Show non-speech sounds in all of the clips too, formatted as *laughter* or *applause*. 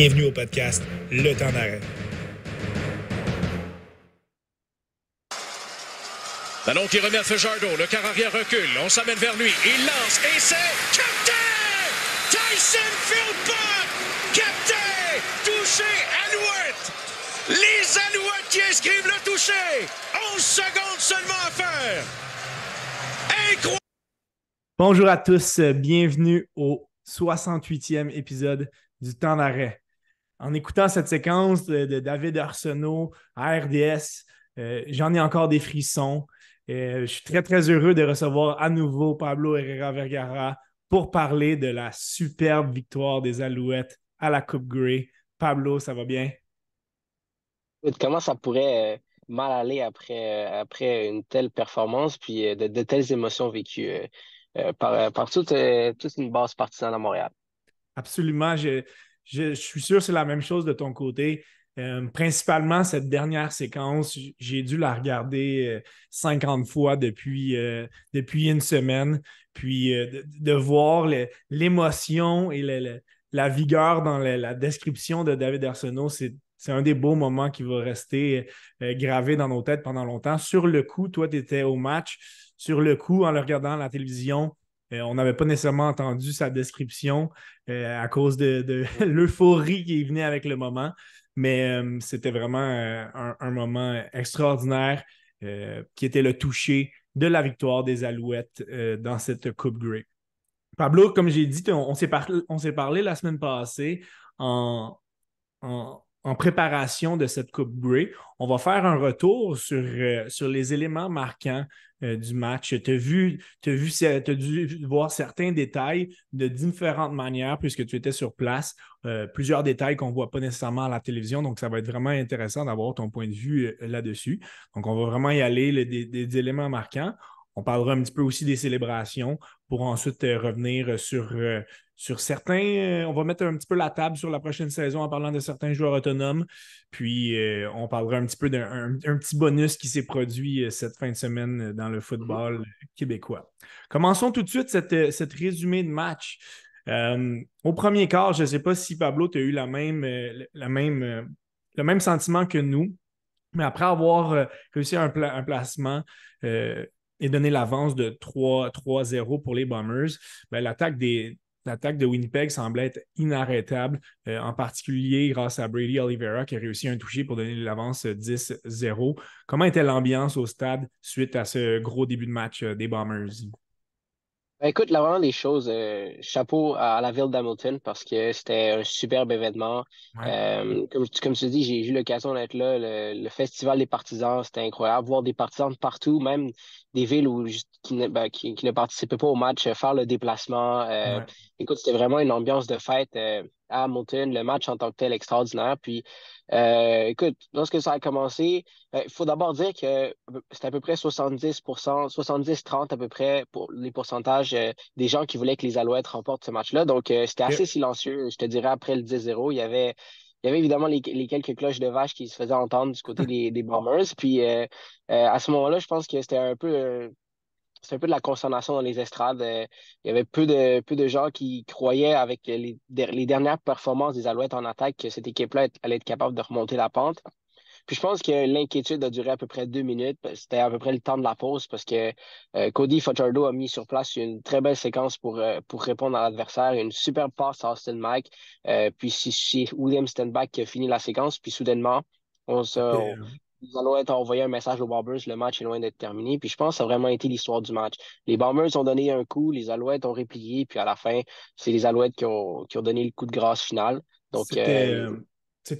Bienvenue au podcast Le temps d'arrêt. Ballon qui remet à Fajardo. Le quart arrière recule. On s'amène vers lui. Il lance et c'est Captain! Tyson Philpott! Captain! Touché Alouette! Les Alouettes qui inscrivent le toucher! 11 secondes seulement à faire! Incroyable! Bonjour à tous, bienvenue au 68e épisode du temps d'arrêt. En écoutant cette séquence de, David Arsenault à RDS, euh, j'en ai encore des frissons. Euh, je suis très, très heureux de recevoir à nouveau Pablo Herrera Vergara pour parler de la superbe victoire des Alouettes à la Coupe Grey. Pablo, ça va bien? Comment ça pourrait euh, mal aller après, après une telle performance puis de, telles émotions vécues par, par toute, toute une base partisane à Montréal? Absolument. Je, je, suis sûr que c'est la même chose de ton côté. Euh, principalement, cette dernière séquence, j'ai dû la regarder 50 euh, fois depuis, euh, depuis une semaine. Puis de, voir l'émotion et la vigueur dans la, description de David Arsenault, c'est un des beaux moments qui va rester gravé dans nos têtes pendant longtemps. Sur le coup, toi, tu étais au match. Sur le coup, en le regardant à la télévision, euh, on n'avait pas nécessairement entendu sa description euh, à cause de, *laughs* l'euphorie qui venait avec le moment, mais euh, c'était vraiment un, moment extraordinaire qui était le toucher de la victoire des Alouettes dans cette Coupe Grey. Pablo, comme j'ai dit, on, s'est parlé, la semaine passée en préparation de cette Coupe Grey. On va faire un retour sur, sur les éléments marquants euh, du match. Tu as vu, dû voir certains détails de différentes manières puisque tu étais sur place. Euh, plusieurs détails qu'on ne voit pas nécessairement à la télévision. Donc, ça va être vraiment intéressant d'avoir ton point de vue euh, là-dessus. Donc, on va vraiment y aller des, éléments marquants. On parlera un petit peu aussi des célébrations pour ensuite revenir sur, sur certains. on va mettre un petit peu la table sur la prochaine saison en parlant de certains joueurs autonomes. Puis euh, on parlera un petit peu d'un petit bonus qui s'est produit euh, cette fin de semaine euh, dans le football québécois. Commençons tout de suite cette, cette résumé de match. au premier quart, je ne sais pas si Pablo, tu as eu la même, la même, le même sentiment que nous, mais après avoir réussi un, un placement et donné l'avance de 3-0 pour les Bombers, ben, l'attaque des, L'attaque de Winnipeg semblait être inarrêtable, euh, en particulier grâce à Brady Oliveira qui a réussi un toucher pour donner l'avance 10-0. Comment était l'ambiance au stade suite à ce gros début de match euh, des Bombers? Ben, écoute, là, vraiment des choses, euh, chapeau à la ville d'Hamilton parce que c'était un superbe événement. comme, comme tu dis, j'ai eu l'occasion d'être là. Le, festival des partisans, c'était incroyable. Voir des partisans de partout, même des villes où, qui, ne, ben, qui, ne participaient pas au match, euh, faire le déplacement. Euh, écoute, c'était vraiment une ambiance de fête euh, à Hamilton, le match en tant que tel extraordinaire. Puis, écoute, lorsque ça a commencé, il faut d'abord dire que c'était à peu près 70% 70-30 à peu près pour les pourcentages des gens qui voulaient que les Alouettes remportent ce match-là. Donc, c'était assez silencieux. Je te dirais, après le 10-0, il y avait il y avait évidemment les, quelques cloches de vache qui se faisaient entendre du côté des, des Bombers. Puis euh, euh, à ce moment-là, je pense que c'était un peu euh, un peu de la consternation dans les estrades. il y avait peu de, peu de gens qui croyaient avec les, les dernières performances des Alouettes en attaque que cette équipe-là allait être capable de remonter la pente. Puis je pense que l'inquiétude a duré à peu près deux minutes. C'était à peu près le temps de la pause parce que euh, Cody Fajardo a mis sur place une très belle séquence pour, euh, pour répondre à l'adversaire. Une superbe passe à Austin Mike. Euh, puis c'est William Stenback qui a fini la séquence. Puis soudainement, on se. nous allons être envoyé un message aux Bombers, le match est loin d'être terminé. Puis je pense que ça a vraiment été l'histoire du match. Les Bombers ont donné un coup, les Alouettes ont replié, puis à la fin, c'est les Alouettes qui ont, qui ont donné le coup de grâce final. Donc, c'était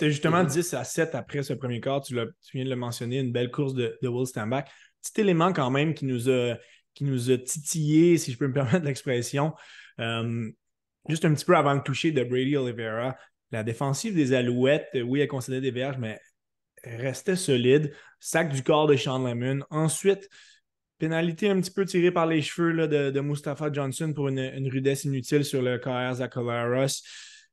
justement 10 à 7 après ce premier quart. Tu, viens de le mentionner, une belle course de, Will Stanback. Petit élément quand même qui nous a, qui nous a titillé, si je peux me *laughs* permettre l'expression. Euh, juste un petit peu avant le toucher de Brady Oliveira, la défensive des Alouettes, oui, elle concédait des verges, mais restait solide. Sac du corps de Sean Lemon. Ensuite, pénalité un petit peu tirée par les cheveux là, de, de Mustafa Johnson pour une, rudesse inutile sur le KR Zacharias.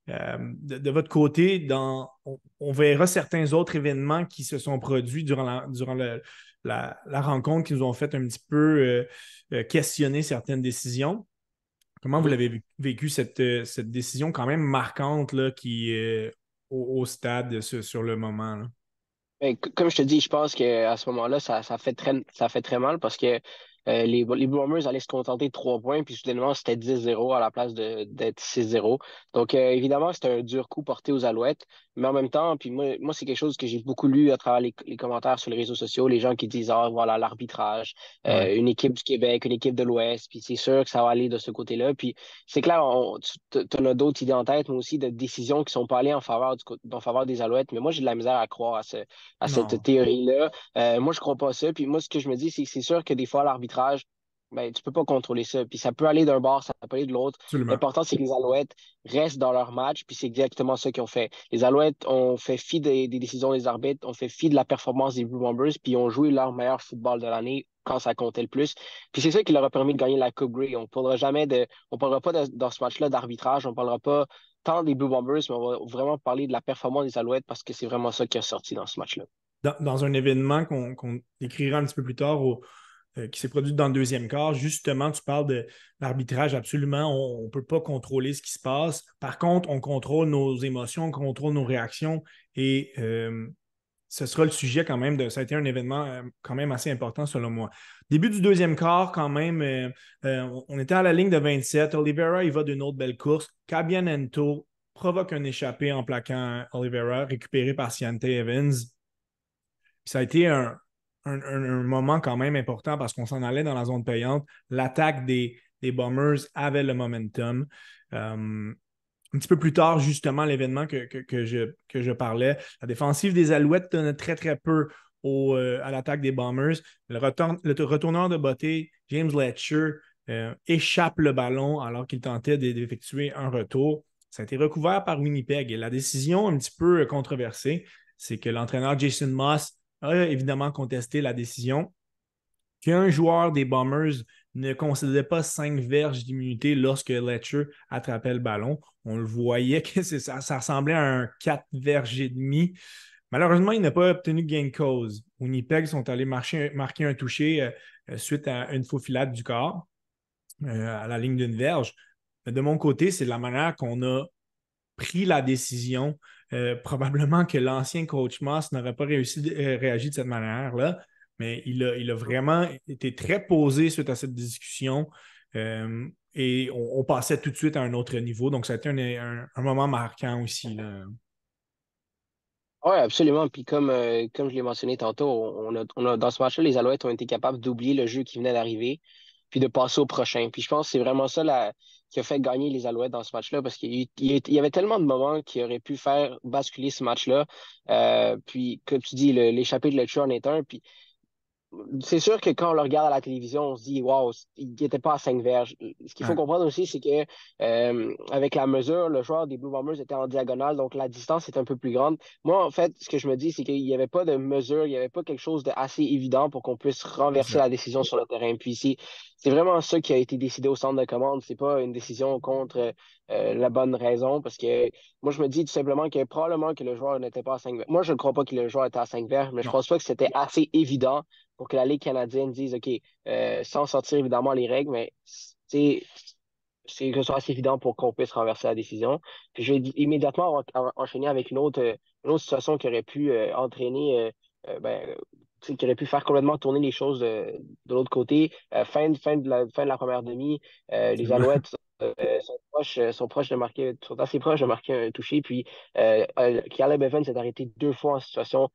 Euh, de, votre côté, dans, on, verra certains autres événements qui se sont produits durant la, durant la, rencontre qui nous ont fait un petit peu euh, euh, questionner certaines décisions. Comment vous l'avez vécu cette, cette, décision quand même marquante là, qui, au, stade sur, le moment. Ben, comme je te dis, je pense qu'à ce moment-là, ça, ça, fait très, ça fait très mal parce que euh, les, les Bombers allaient se contenter de trois points, puis soudainement, c'était 10-0 à la place d'être 6-0. Donc, euh, évidemment, c'était un dur coup porté aux Alouettes, mais en même temps, puis moi, moi c'est quelque chose que j'ai beaucoup lu à travers les, commentaires sur les réseaux sociaux, les gens qui disent, ah, voilà, l'arbitrage, euh, une équipe du Québec, une équipe de l'Ouest, puis c'est sûr que ça va aller de ce côté-là. Puis c'est clair, tu en as d'autres idées en tête, mais aussi de décisions qui sont pas allées en faveur, du, en faveur des Alouettes, mais moi, j'ai de la misère à croire à, ce, à cette théorie-là. moi, je crois pas ça. Puis moi, ce que je me dis, c'est que c'est sûr que des fois, l'arbitrage ben, tu ne peux pas contrôler ça. Puis ça peut aller d'un bord, ça peut aller de l'autre. L'important, c'est que les Alouettes restent dans leur match, puis c'est exactement ça qu'ils ont fait. Les Alouettes ont fait fi des, décisions des arbitres, ont fait fi de la performance des Blue Bombers, puis ont joué leur meilleur football de l'année quand ça comptait le plus. Puis c'est ça qui leur a permis de gagner la Coupe Grey. On ne parlera jamais de. On parlera pas dans ce match-là d'arbitrage, on ne parlera pas tant des Blue Bombers, mais on va vraiment parler de la performance des Alouettes parce que c'est vraiment ça qui est sorti dans ce match-là. Dans, un événement qu'on décrira un petit peu plus tard au euh, qui s'est produit dans le deuxième quart. Justement, tu parles de l'arbitrage, absolument, on ne peut pas contrôler ce qui se passe. Par contre, on contrôle nos émotions, on contrôle nos réactions et euh, ce sera le sujet quand même. Ça a été un événement euh, quand même assez important selon moi. Début du deuxième quart, quand même, on était à la ligne de 27. Oliveira, il va d'une autre belle course. Cabianento provoque un échappé en plaquant Oliveira, récupéré par Ciante Evans. ça a été un, un, moment quand même important parce qu'on s'en allait dans la zone payante. L'attaque des, Bombers avait le momentum. Euh, un petit peu plus tard, justement, l'événement que, je, que je parlais, la défensive des Alouettes donnait très, très peu au, euh, à l'attaque des Bombers. Le, retourneur de beauté, James Letcher, euh, échappe le ballon alors qu'il tentait d'effectuer un retour. Ça a été recouvert par Winnipeg. Et la décision un petit peu controversée, c'est que l'entraîneur Jason Moss a évidemment contesté la décision qu'un joueur des Bombers ne concédait pas cinq verges d'immunité lorsque Letcher attrapait le ballon. On le voyait que ça, ressemblait à un 4 verges et demi. Malheureusement, il n'a pas obtenu gain de cause. Winnipeg sont allés marquer un toucher euh, euh, suite à une faufilade du corps euh, à la ligne d'une verge. de mon côté, c'est la manière qu'on a pris la décision euh, probablement que l'ancien coach Moss n'aurait pas réussi à euh, réagir de cette manière-là, mais il a, il a, vraiment été très posé suite à cette discussion. Euh, et on, passait tout de suite à un autre niveau. Donc, ça a été un, moment marquant aussi. Oui, absolument. Puis comme, comme je l'ai mentionné tantôt, on a, dans ce match-là, les Alouettes ont été capables d'oublier le jeu qui venait d'arriver, puis de passer au prochain. Puis je pense que c'est vraiment ça la, qui a fait gagner les Alouettes dans ce match-là parce qu'il y avait tellement de moments qui auraient pu faire basculer ce match-là. Euh, puis, comme tu dis, l'échappée de Letcher en est un. Puis, c'est sûr que quand on le regarde à la télévision, on se dit, waouh, il n'était pas à 5 verges. Ce qu'il faut comprendre aussi, c'est que euh, avec la mesure, le joueur des Blue Bombers était en diagonale, donc la distance est un peu plus grande. Moi, en fait, ce que je me dis, c'est qu'il n'y avait pas de mesure, il n'y avait pas quelque chose d'assez évident pour qu'on puisse renverser la décision sur le terrain. Puis ici, c'est vraiment ça qui a été décidé au centre de commande. C'est pas une décision contre euh, la bonne raison, parce que moi, je me dis tout simplement que probablement que le joueur n'était pas à 5 verges. Moi, je ne crois pas que le joueur était à 5 verges, mais je ne pense pas que c'était assez évident pour que la Ligue canadienne dise, OK, euh, sans sortir évidemment les règles, mais c'est que ce soit assez évident pour qu'on puisse renverser la décision. Puis je vais immédiatement enchaîner avec une autre, une autre situation qui aurait pu euh, entraîner, ben, qui aurait pu faire complètement tourner les choses de, l'autre côté. fin, fin, de la, fin de la première demi, les Alouettes sont, proches, sont, proches de marquer, sont assez proches de marquer un toucher. Puis Caleb Evans s'est arrêté deux fois en situation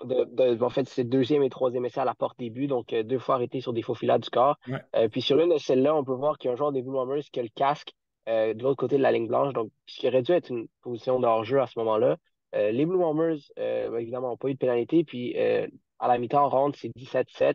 en fait, c'est deuxième et troisième essai à la porte début, donc euh, deux fois arrêté sur des faux filats du corps. Euh, puis sur une de celles-là, on peut voir qu'il y a un joueur des Blue Bombers qui a le casque euh, de l'autre côté de la ligne blanche, donc ce qui aurait dû être une position de hors-jeu à ce moment-là. les Blue Bombers, évidemment, n'ont pas eu de pénalité, puis à la mi-temps, ronde, c'est 17-7.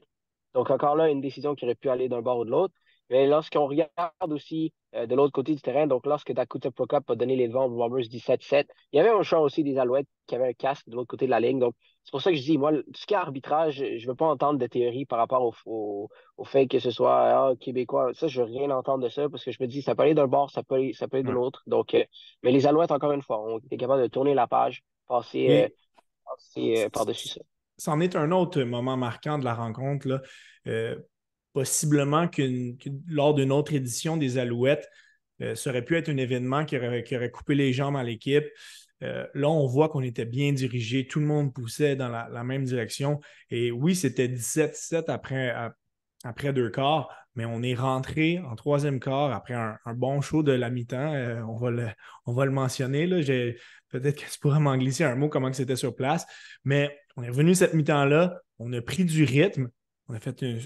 Donc encore là, une décision qui aurait pu aller d'un bord ou de l'autre. Mais lorsqu'on regarde aussi de l'autre côté du terrain, donc lorsque Dakota Prokop a donné les devants aux Bombers 17-7, il y avait un choix aussi des Alouettes qui avait un casque de l'autre côté de la ligne. Donc c'est pour ça que je dis, moi, ce qui est arbitrage, je ne veux pas entendre de théorie par rapport au, fait que ce soit ah, québécois. Ça, je ne veux rien entendre de ça parce que je me dis, ça peut aller d'un bord, ça peut aller, ça peut de l'autre. Donc, euh, mais les Alouettes, encore une fois, ont été capables de tourner la page, passer, euh, euh, par-dessus ça. C'en est un autre moment marquant de la rencontre. Là. Possiblement que lors d'une autre édition des Alouettes, ça aurait pu être un événement qui aurait, qui aurait coupé les jambes à l'équipe. Euh, là, on voit qu'on était bien dirigé, tout le monde poussait dans la, même direction. Et oui, c'était 17-7 après, après deux quarts, mais on est rentré en troisième quart après un, bon show de la mi-temps. Euh, on, va le, on va le mentionner. Peut-être que je pourrais m'en glisser un mot comment c'était sur place. Mais on est revenu cette mi-temps-là. On a pris du rythme. On a fait une.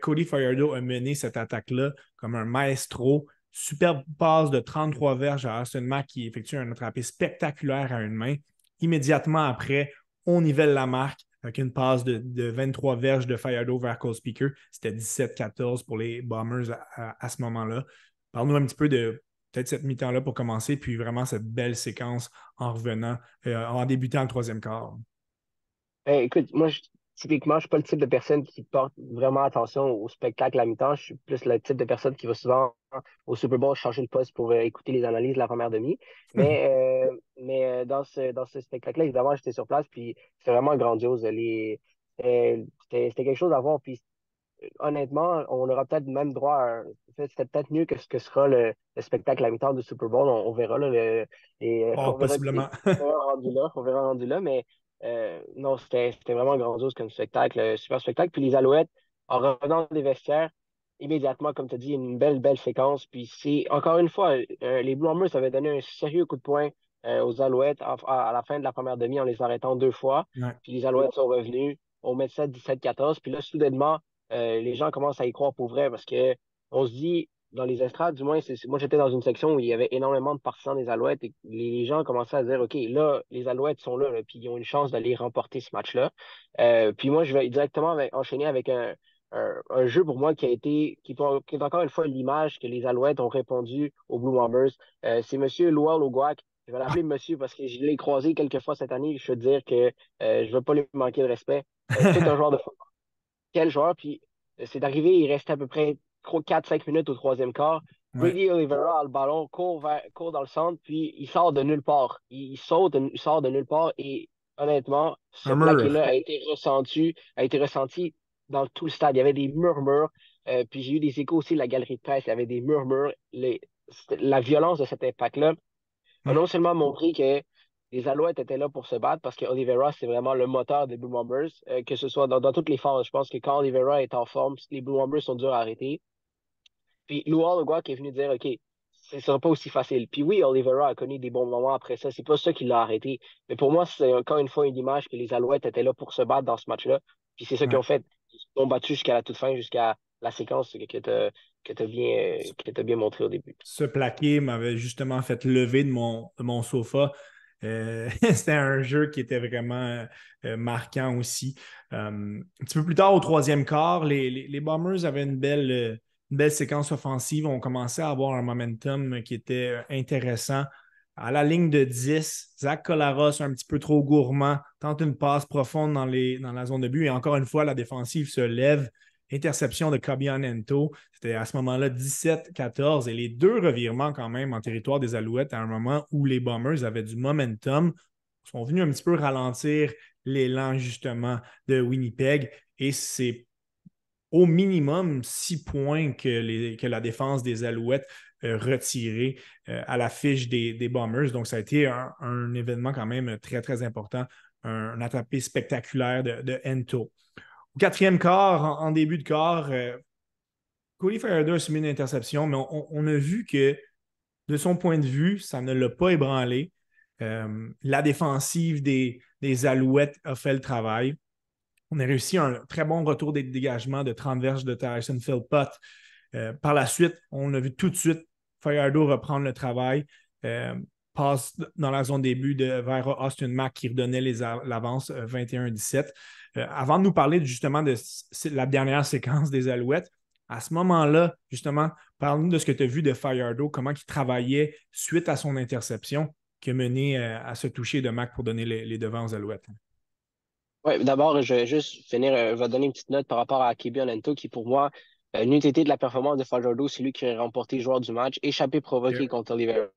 Cody Fajardo a mené cette attaque-là comme un maestro. Superbe passe de 33 verges à Austin Mack qui effectue un attrapé spectaculaire à une main. Immédiatement après, on nivelle la marque avec une passe de, 23 verges de Fajardo vers Cole Speaker. C'était 17-14 pour les Bombers à, ce moment-là. Parle-nous un petit peu de peut-être cette mi-temps-là pour commencer, puis vraiment cette belle séquence en revenant, euh, en débutant le troisième quart. Écoute, moi, typiquement, je ne suis pas le type de personne qui porte vraiment attention au spectacle à mi-temps. Je suis plus le type de personne qui va souvent au Super Bowl changer de poste pour euh, écouter les analyses de la première demi. *laughs* Mais, euh, mais euh, dans ce, dans ce spectacle-là, évidemment, j'étais sur place, puis c'était vraiment grandiose. Les, c'était, quelque chose à voir. Puis honnêtement, on aura peut-être même droit à. C'était peut-être mieux que ce que sera le, spectacle à mi-temps du Super Bowl. On, verra. Là, oh, on possiblement. on verra *laughs* rendu là. On verra rendu là, mais non, c'était, vraiment grandiose comme spectacle. Super spectacle. Puis les Alouettes, en revenant des vestiaires, immédiatement, comme tu as dit, une belle, belle séquence. Puis c'est, encore une fois, euh, les Blue Bombers avaient donné un sérieux coup de poing euh, aux Alouettes à, la fin de la première demi en les arrêtant deux fois. Puis les Alouettes sont revenus. On met ça 17-14. Puis là, soudainement, euh, les gens commencent à y croire pour vrai parce que on se dit, dans les estrades, du moins, moi j'étais dans une section où il y avait énormément de partisans des Alouettes et les gens commençaient à dire OK, là, les Alouettes sont là, puis ils ont une chance d'aller remporter ce match-là. puis moi, je vais directement enchaîner avec un, un, jeu pour moi qui a été, qui, est encore une fois l'image que les Alouettes ont répondu aux Blue Bombers. Euh, c'est M. Lowell Ogwak. Je vais l'appeler monsieur parce que je l'ai croisé quelques fois cette année. Je veux dire que euh, je ne veux pas lui manquer de respect. Euh, c'est un *laughs* joueur de football. Quel joueur? Puis c'est arrivé, il restait à peu près 4-5 minutes au troisième quart. Brady Olivera a le ballon, court, court, dans le centre, puis il sort de nulle part. Il, saute, il sort de nulle part et honnêtement, ce plaqué-là a été ressenti, a été ressenti dans tout le stade. Il y avait des murmures. Euh, puis j'ai eu des échos aussi de la galerie de presse. Il y avait des murmures. la violence de cet impact-là a non seulement montré que les Alouettes étaient là pour se battre parce que Oliveira, c'est vraiment le moteur des Blue Bombers, euh, que ce soit dans, toutes les phases. Je pense que quand Oliveira est en forme, les Blue Bombers sont durs à arrêter. Puis Louis gars qui est venu dire OK, ce ne sera pas aussi facile. Puis oui, Oliveira a connu des bons moments après ça. C'est pas ça qui l'a arrêté. Mais pour moi, c'est encore une fois une image que les Alouettes étaient là pour se battre dans ce match-là. Puis c'est ça qu'ils ont fait ont battu jusqu'à la toute fin, jusqu'à la séquence que tu as, bien, bien montré au début. Ce plaqué m'avait justement fait lever de mon, mon sofa. Euh, *laughs* c'était un jeu qui était vraiment euh, marquant aussi. Euh, un petit peu plus tard, au troisième quart, les, les, Bombers avaient une belle, belle séquence offensive. On commençait à avoir un momentum qui était intéressant à la ligne de 10, Zach Colaros un petit peu trop gourmand, tente une passe profonde dans, la zone de but et encore une fois, la défensive se lève. Interception de Ento. C'était à ce moment-là 17-14 et les deux revirements quand même en territoire des Alouettes à un moment où les Bombers avaient du momentum sont venus un petit peu ralentir l'élan justement de Winnipeg et c'est au minimum six points que, la défense des Alouettes euh, retiré euh, à la fiche des, Bombers. Donc, ça a été un, événement quand même très, très important, un, attrapé spectaculaire de, Ento. Au quatrième quart, en, début de quart, euh, Cody Fairder a subi une interception, mais on, a vu que de son point de vue, ça ne l'a pas ébranlé. la défensive des, Alouettes a fait le travail. On a réussi un très bon retour des dégagements de 30 verges de Tyson Philpott. par la suite, on a vu tout de suite Fajardo reprendre le travail, euh, passe dans la zone début de, vers Austin Mack qui redonnait l'avance 21-17. Euh, euh, avant de nous parler justement de la dernière *laughs* séquence des Alouettes, à ce moment-là, justement, parle-nous de ce que tu as vu de Fajardo, comment il travaillait suite à son interception qui a mené à se toucher de Mac pour donner les, devants aux Alouettes. Oui, d'abord, je vais juste finir, je vais donner une petite note par rapport à Kibi Olento, qui pour moi euh, de la performance de Fajardo, c'est lui qui a remporté joueur du match. Échappé provoqué contre Oliveira.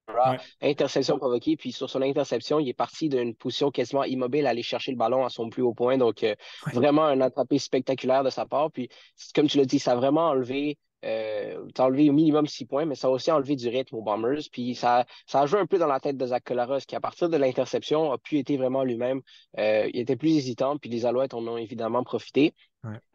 Interception provoquée. Puis sur son interception, il est parti d'une position quasiment immobile, aller chercher le ballon à son plus haut point. Donc, euh, vraiment un attrapé spectaculaire de sa part. Puis, comme tu l'as dit, ça a vraiment enlevé euh, ça a enlevé au minimum six points, mais ça a aussi enlevé du rythme aux Bombers. Puis ça, ça a joué un peu dans la tête de Zach Collaros, qui à partir de l'interception a pu être vraiment lui-même. Euh, il était plus hésitant, puis les Alouettes en ont évidemment profité.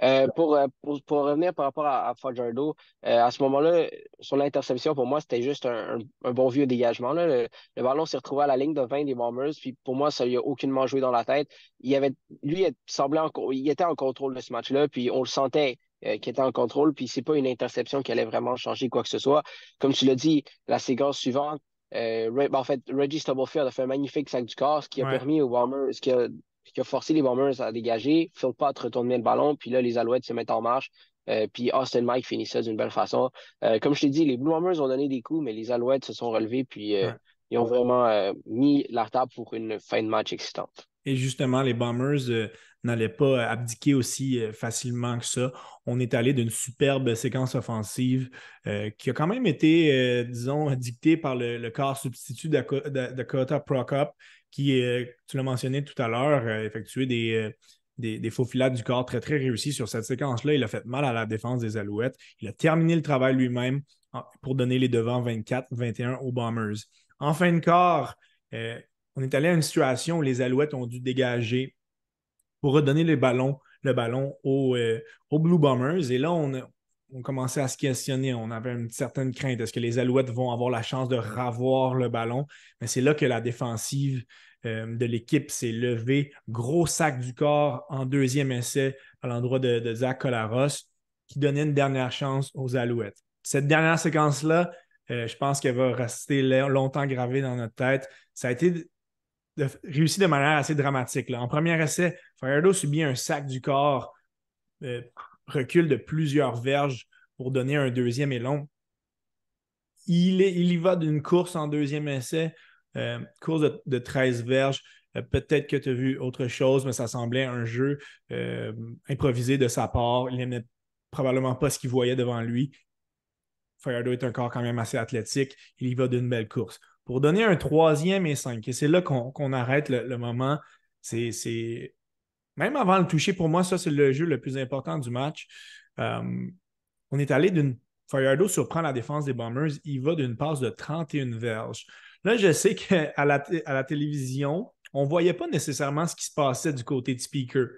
Euh, pour, pour, pour, revenir par rapport à, à Fajardo, à ce moment-là, sur l'interception, pour moi, c'était juste un, un, bon vieux dégagement. Là. Le, ballon s'est retrouvé à la ligne de 20 des Bombers, puis pour moi, ça lui a aucunement joué dans la tête. Il avait, lui, il semblait il était en contrôle de ce match-là, puis on le sentait euh, qui était en contrôle, puis c'est pas une interception qui allait vraiment changer quoi que ce soit. Comme tu l'as dit, la séquence suivante, euh, ben, en fait, Reggie Stubblefield a fait un magnifique sac du corps, ce qui a permis aux Bombers, ce qui a, qui a, forcé les Bombers à dégager. Phil Pot retourner le ballon, puis là, les Alouettes se mettent en marche. Euh, puis Austin Mike finit ça d'une belle façon. comme je t'ai dit, les Blue Bombers ont donné des coups, mais les Alouettes se sont relevés, puis ils ont vraiment mis la table pour une fin de match excitante. Et justement, les Bombers n'allait pas abdiquer aussi euh, facilement que ça. On est allé d'une superbe séquence offensive euh, qui a quand même été, euh, disons, dictée par le, corps substitut de Dakota Prokop, qui, tu l'as mentionné tout à l'heure, a effectué des, des, faux filades du corps très, très réussis sur cette séquence-là. Il a fait mal à la défense des Alouettes. Il a terminé le travail lui-même pour donner les devants 24-21 aux Bombers. En fin de corps, on est allé à une situation où les Alouettes ont dû dégager pour redonner le ballon, le ballon euh, aux, Blue Bombers. Et là, on, on commençait à se questionner. On avait une certaine crainte. Est-ce que les Alouettes vont avoir la chance de ravoir le ballon? Mais c'est là que la défensive euh, de l'équipe s'est levée. Gros sac du corps en deuxième essai à l'endroit de, Zach Colaros qui donnait une dernière chance aux Alouettes. Cette dernière séquence-là, euh, je pense qu'elle va rester longtemps gravée dans notre tête. Ça a été réussi de manière assez dramatique. En premier essai, Fajardo subit un sac du corps, euh, recule de plusieurs verges pour donner un deuxième élan. Il, il y va d'une course en deuxième essai, euh, course de, 13 verges. Euh, peut-être que tu as vu autre chose, mais ça semblait un jeu improvisé de sa part. Il n'aimait probablement pas ce qu'il voyait devant lui. Fajardo est un corps quand même assez athlétique. Il y va d'une belle course pour donner un troisième et cinq. Et c'est là qu'on arrête le, moment. C'est même avant le toucher, pour moi, ça, c'est le jeu le plus important du match. Euh, on est allé d'une. Fayardo surprend la défense des Bombers. Il va d'une passe de 31 verges. Là, je sais qu'à la, télévision, on ne voyait pas nécessairement ce qui se passait du côté de Speaker.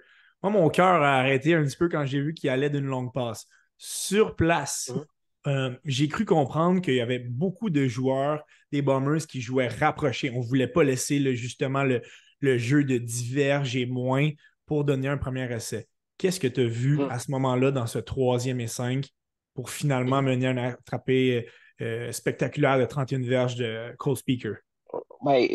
Moi, mon cœur a arrêté un petit peu quand j'ai vu qu'il allait d'une longue passe. Sur place, mmh. Euh, j'ai cru comprendre qu'il y avait beaucoup de joueurs des Bombers qui jouaient rapprochés. On ne voulait pas laisser justement le, jeu de diverge et moins pour donner un premier essai. Qu'est-ce que tu as vu hmm. à ce moment-là dans ce troisième et cinq pour finalement mener un attrapé euh, spectaculaire de 31 verges de Cole Speaker? Ben,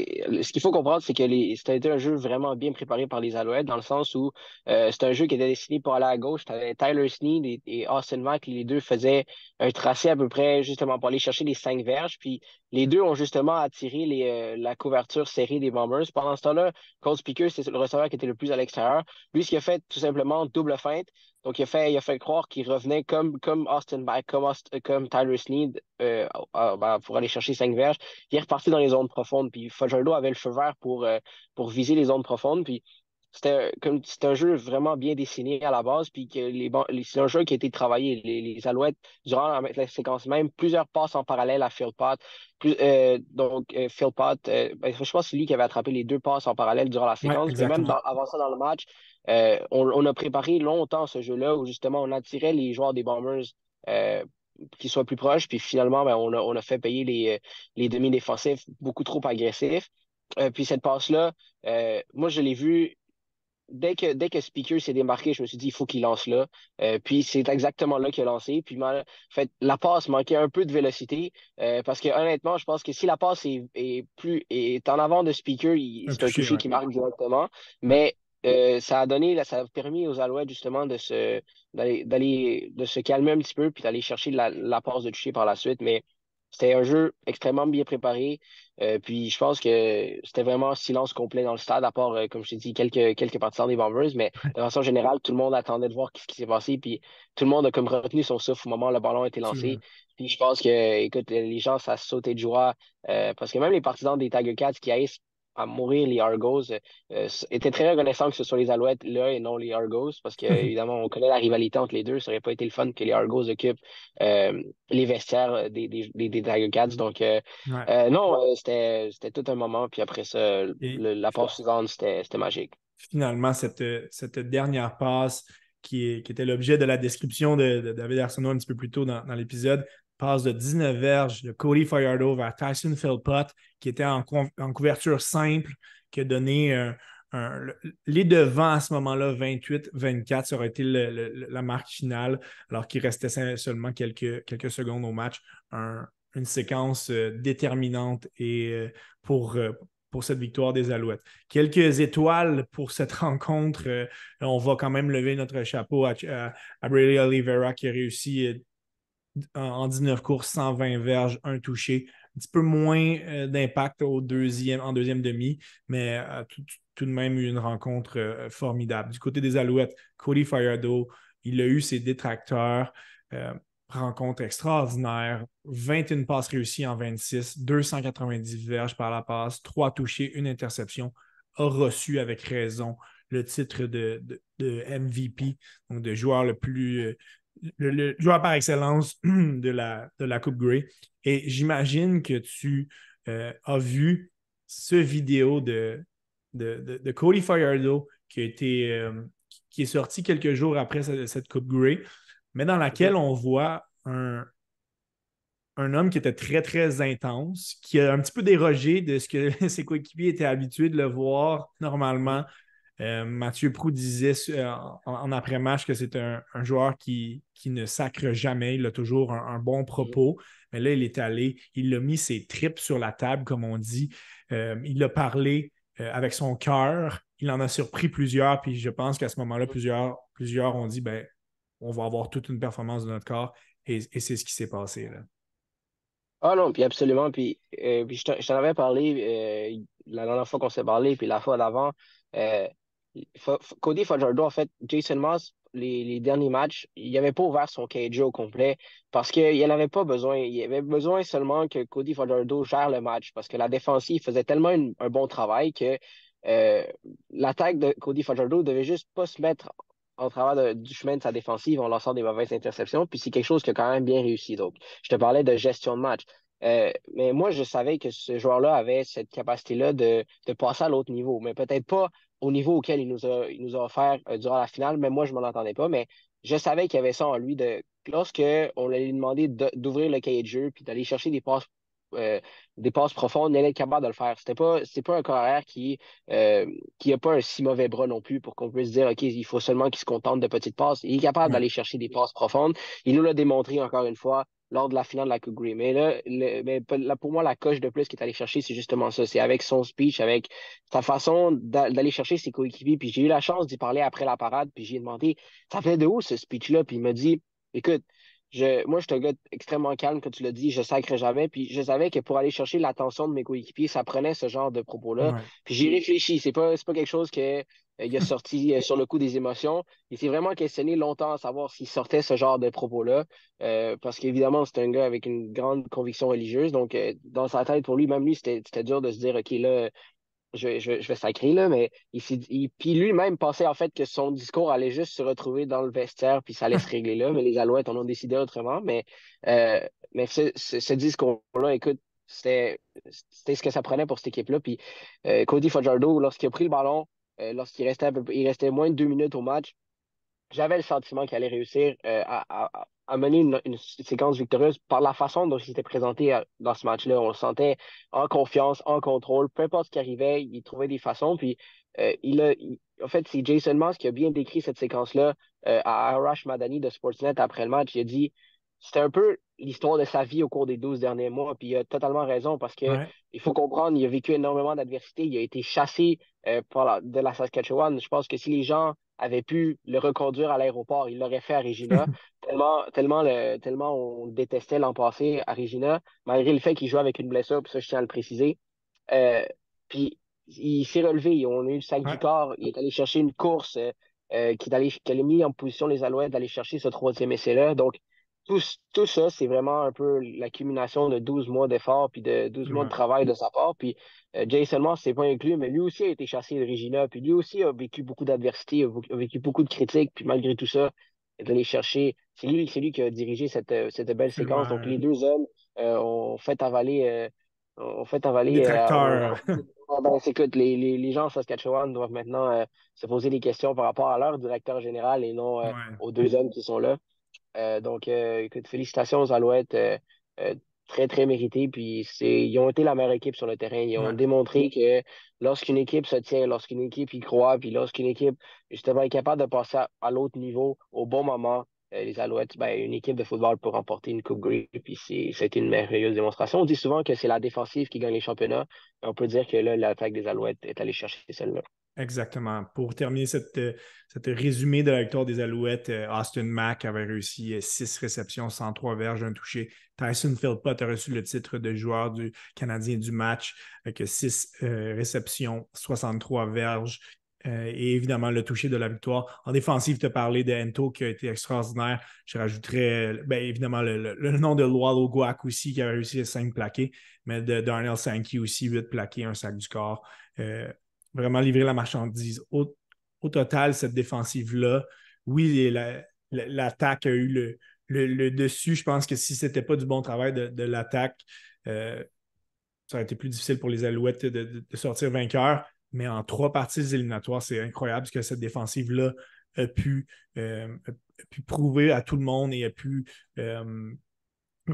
ce qu'il faut comprendre, c'est que c'était un jeu vraiment bien préparé par les Alouettes, dans le sens où euh, c'est un jeu qui était destiné pour aller à gauche. Tyler Sneed et, Austin Mack, les deux faisaient un tracé à peu près justement pour aller chercher les cinq verges. Puis les deux ont justement attiré euh, la couverture serrée des Bombers. Pendant ce temps-là, Cold Speaker, c'est le receveur qui était le plus à l'extérieur. Lui, ce qu'il a fait, tout simplement, double feinte. Donc, il a fait, croire qu'il revenait comme, comme Austin Mack, comme, comme Tyler Sneed euh, ben, pour aller chercher cinq verges. Il est reparti dans les zones profondes. Puis Fajardo avait le feu vert pour, euh, pour viser les zones profondes. Puis c'était comme un jeu vraiment bien dessiné à la base, puis que les, c'est un jeu qui a été travaillé. Les, Alouettes, durant la, séquence même, plusieurs passes en parallèle à Phil Pot. Euh, donc, Phil Pot, ben, je pense que c'est lui qui avait attrapé les deux passes en parallèle durant la séquence. même avant ça dans le match, on, a préparé longtemps ce jeu-là où justement on attirait les joueurs des Bombers qui soient plus proches. Puis finalement, ben, on, a, on, a, fait payer les, euh, les demi-défensifs beaucoup trop agressifs. Euh, puis cette passe-là, euh, moi, je l'ai vu dès que, dès que Speaker s'est démarqué, je me suis dit, il faut qu'il lance là. puis c'est exactement là qu'il a lancé. Puis en fait, la passe manquait un peu de vélocité parce que honnêtement, je pense que si la passe est, est plus est en avant de Speaker, c'est un toucher qui marque directement. Mais euh, ça a donné, ça a permis aux Alouettes justement de se, d'aller, de se calmer un petit peu puis d'aller chercher la, la passe de toucher par la suite. Mais c'était un jeu extrêmement bien préparé. Euh, puis je pense que c'était vraiment silence complet dans le stade, à part, euh, comme je t'ai dit, quelques, quelques partisans des Bombers. Mais de façon générale, tout le monde attendait de voir ce qui s'est passé. Puis tout le monde a comme retenu son souffle au moment où le ballon a été lancé. Puis je pense que, écoute, les gens, ça sautait de joie. parce que même les partisans des Tiger Cats qui haïssent à mourir les Argos. Euh, était très reconnaissant que ce soit les Alouettes là et non les Argos, parce qu'évidemment, *laughs* on connaît la rivalité entre les deux. Ça n'aurait pas été le fun que les Argos occupent les vestiaires des, des, des, Tiger Cats. Donc, non, c'était tout un moment. Puis après ça, la passe suivante, c'était magique. Finalement, cette, cette dernière passe qui, était l'objet de la description de, David Arsenault un petit peu plus tôt dans, l'épisode, passe de 19 verges de Cody Fajardo vers Tyson Philpott, qui était en, couverture simple, qui a donné les devants à ce moment-là, 28-24, ça aurait été la marque finale, alors qu'il restait seulement quelques, quelques secondes au match. une séquence euh, déterminante et euh, pour, euh, pour cette victoire des Alouettes. Quelques étoiles pour cette rencontre. Euh, on va quand même lever notre chapeau à, à, Brady Oliveira qui a réussi euh, en, 19 courses, 120 verges, un touché. Un petit peu moins euh, d'impact deuxième, en deuxième demi, mais tout, tout, de même une rencontre formidable. Du côté des Alouettes, Cody Firedo, il a eu ses détracteurs rencontre extraordinaire. 21 passes réussies en 26, 290 verges par la passe, 3 touchés, une interception. A reçu avec raison le titre de, MVP, donc de joueur le plus. Le, joueur par excellence *clears throat* de la, de la Coupe Grey. Et j'imagine que tu euh, as vu ce vidéo de, de, Cody Firedo qui, a été, euh, qui est sorti quelques jours après cette, cette Coupe Grey mais dans laquelle on voit un, un homme qui était très, très intense, qui a un petit peu dérogé de ce que *laughs* ses coéquipiers étaient habitués de le voir normalement. Euh, Mathieu Prou disait euh, en, après-match que c'est un, joueur qui, qui, ne sacre jamais, il a toujours un, bon propos. Mais là, il est allé, il a mis ses tripes sur la table, comme on dit. Euh, il a parlé avec son cœur. Il en a surpris plusieurs, puis je pense qu'à ce moment-là, plusieurs, plusieurs ont dit ben, on va avoir toute une performance de notre corps. Et, c'est ce qui s'est passé. Là. Ah non, puis absolument. Puis, euh, je t'en avais parlé la dernière fois qu'on s'est parlé, puis la fois d'avant. Cody Fajardo, en fait, Jason Moss, les, derniers matchs, il n'avait pas ouvert son cage au complet parce qu'il n'en avait pas besoin. Il avait besoin seulement que Cody Fajardo gère le match parce que la défensive faisait tellement un bon travail que l'attaque de Cody Fajardo devait juste pas se mettre en travers du chemin de sa défensive en lançant des mauvaises interceptions. Puis c'est quelque chose qui a quand même bien réussi. Donc, je te parlais de gestion de match. Euh, mais moi, je savais que ce joueur-là avait cette capacité-là de, passer à l'autre niveau, mais peut-être pas au niveau auquel il nous a, il nous a offert euh, durant la finale, mais moi, je ne m'en entendais pas. Mais je savais qu'il y avait ça en lui. De, lorsque on lui demandé d'ouvrir le cahier de jeu puis d'aller chercher des passes euh, des passes profondes, il est capable de le faire. C'était pas, c'est pas un carrière qui, euh, qui a pas un si mauvais bras non plus pour qu'on puisse dire, OK, il faut seulement qu'il se contente de petites passes. Il est capable d'aller chercher des passes profondes. Il nous l'a démontré encore une fois lors de la finale de la Coupe Grey. Mais là, mais là, pour moi, la coche de plus qu'il est allé chercher, c'est justement ça. C'est avec son speech, avec sa façon d'aller chercher ses coéquipiers. Puis j'ai eu la chance d'y parler après la parade, puis j'ai demandé, ça fait de où ce speech-là? Puis il m'a dit, écoute, moi, je suis un gars extrêmement calme, comme tu l'as dit, je sacre jamais. Puis je savais que pour aller chercher l'attention de mes coéquipiers, ça prenait ce genre de propos-là. Puis j'ai réfléchi. C'est pas, pas quelque chose qu'il euh, a *laughs* sorti euh, sur le coup des émotions. Il s'est vraiment questionné longtemps à savoir s'il sortait ce genre de propos-là. Euh, parce qu'évidemment, c'est un gars avec une grande conviction religieuse. Donc, dans sa tête, pour lui, même lui, c'était dur de se dire, OK, là, je, je, je vais sacrer, là, mais il, puis lui-même pensait en fait que son discours allait juste se retrouver dans le vestiaire, puis ça allait se régler là, mais les Alouettes en ont décidé autrement. Mais, euh, mais ce, ce, discours-là, écoute, c'était ce que ça prenait pour cette équipe-là. Puis euh, Cody Fajardo, lorsqu'il a pris le ballon, euh, lorsqu'il restait, il restait moins de deux minutes au match, j'avais le sentiment qu'il allait réussir à mener une, séquence victorieuse par la façon dont il s'était présenté euh, dans ce match-là. On le sentait en confiance, en contrôle. Peu importe ce qui arrivait, il trouvait des façons. Puis, euh, il a, en fait, c'est Jason Moss qui a bien décrit cette séquence-là euh, à Arash Madani de Sportsnet après le match. Il a dit c'était un peu l'histoire de sa vie au cours des 12 derniers mois. Puis il a totalement raison parce que il faut comprendre, il a vécu énormément d'adversité. Il a été chassé par de la Saskatchewan. Je pense que si les gens avait pu le reconduire à l'aéroport. Il l'aurait fait à Regina, *laughs* tellement, tellement, le, tellement on le détestait l'an passé à Regina, malgré le fait qu'il jouait avec une blessure, puis ça, je tiens à le préciser. Euh, puis il s'est relevé, on a eu le sac du corps, il est allé chercher une course euh, qui, allé, qui a mis en position les Alouettes d'aller chercher ce troisième essai-là. Donc, tout, tout ça, c'est vraiment un peu l'accumulation de 12 mois d'efforts puis de 12 mois de travail de sa part. Puis euh, Jason Moss, c'est pas inclus, mais lui aussi a été chassé de Regina, puis lui aussi a vécu beaucoup d'adversité, a vécu beaucoup de critiques, puis malgré tout ça, il est allé chercher. C'est lui, lui qui a dirigé cette, cette belle séquence. Donc les deux hommes euh, ont fait avaler. ont fait avaler. Ben, *laughs* écoute, les, les, les, gens en Saskatchewan doivent maintenant se poser des questions par rapport à leur directeur général et non aux deux hommes qui sont là. Euh, donc, euh, écoute, félicitations aux Alouettes. Euh, très, très mérité. Puis ils ont été la meilleure équipe sur le terrain. Ils ont démontré que lorsqu'une équipe se tient, lorsqu'une équipe y croit, puis lorsqu'une équipe justement est capable de passer à, l'autre niveau au bon moment, les Alouettes, ben, une équipe de football peut remporter une Coupe Grey. Puis c'était une merveilleuse démonstration. On dit souvent que c'est la défensive qui gagne les championnats. on peut dire que là, l'attaque des Alouettes est allée chercher celle-là. Exactement. Pour terminer cette, euh, cette résumé de la victoire des Alouettes, euh, Austin Mack avait réussi 6 euh, réceptions, 103 verges, un touché. Tyson Philpott a reçu le titre de joueur du Canadien du match avec 6 réceptions, 63 verges. et évidemment, le touché de la victoire. En défensive, tu as parlé de qui a été extraordinaire. Je rajouterais ben, évidemment le, nom de Guac aussi qui a réussi 5 plaqués, mais de Darnell Sankey aussi, 8 plaqués, un sac du corps vraiment livrer la marchandise. Au, total, cette défensive-là, oui, l'attaque a eu le, dessus. Je pense que si ce n'était pas du bon travail de, l'attaque, euh, ça aurait été plus difficile pour les Alouettes de, sortir vainqueur. Mais en trois parties éliminatoires, c'est incroyable ce que cette défensive-là a pu, euh, pu prouver à tout le monde et a pu euh,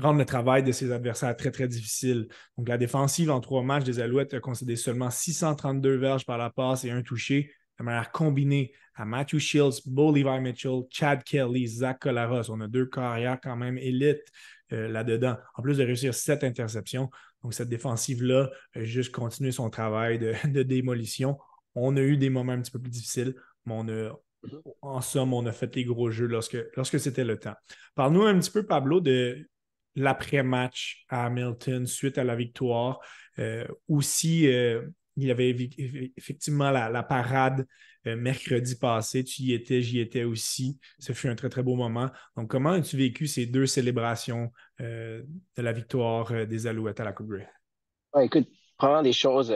rendre le travail de ses adversaires très, très difficile. Donc, la défensive en trois matchs des Alouettes a concédé seulement 632 verges par la passe et un touché de manière combinée à Matthew Shields, Bo Levi Mitchell, Chad Kelly, Zach Colaros. On a deux carrières quand même élites euh, là-dedans, en plus de réussir sept interceptions. Donc, cette défensive-là a juste continué son travail de, *laughs* de, démolition. On a eu des moments un petit peu plus difficiles, mais on a, en somme, on a fait les gros jeux lorsque, lorsque c'était le temps. Parle-nous un petit peu, Pablo, de l'après-match à Hamilton suite à la victoire. Euh, aussi, euh, il y avait effectivement la, parade euh, mercredi passé. Tu y étais, j'y étais aussi. Ce fut un très, très beau moment. Donc, comment as-tu vécu ces deux célébrations de la victoire des Alouettes à la Coupe Grey? écoute, premièrement des choses,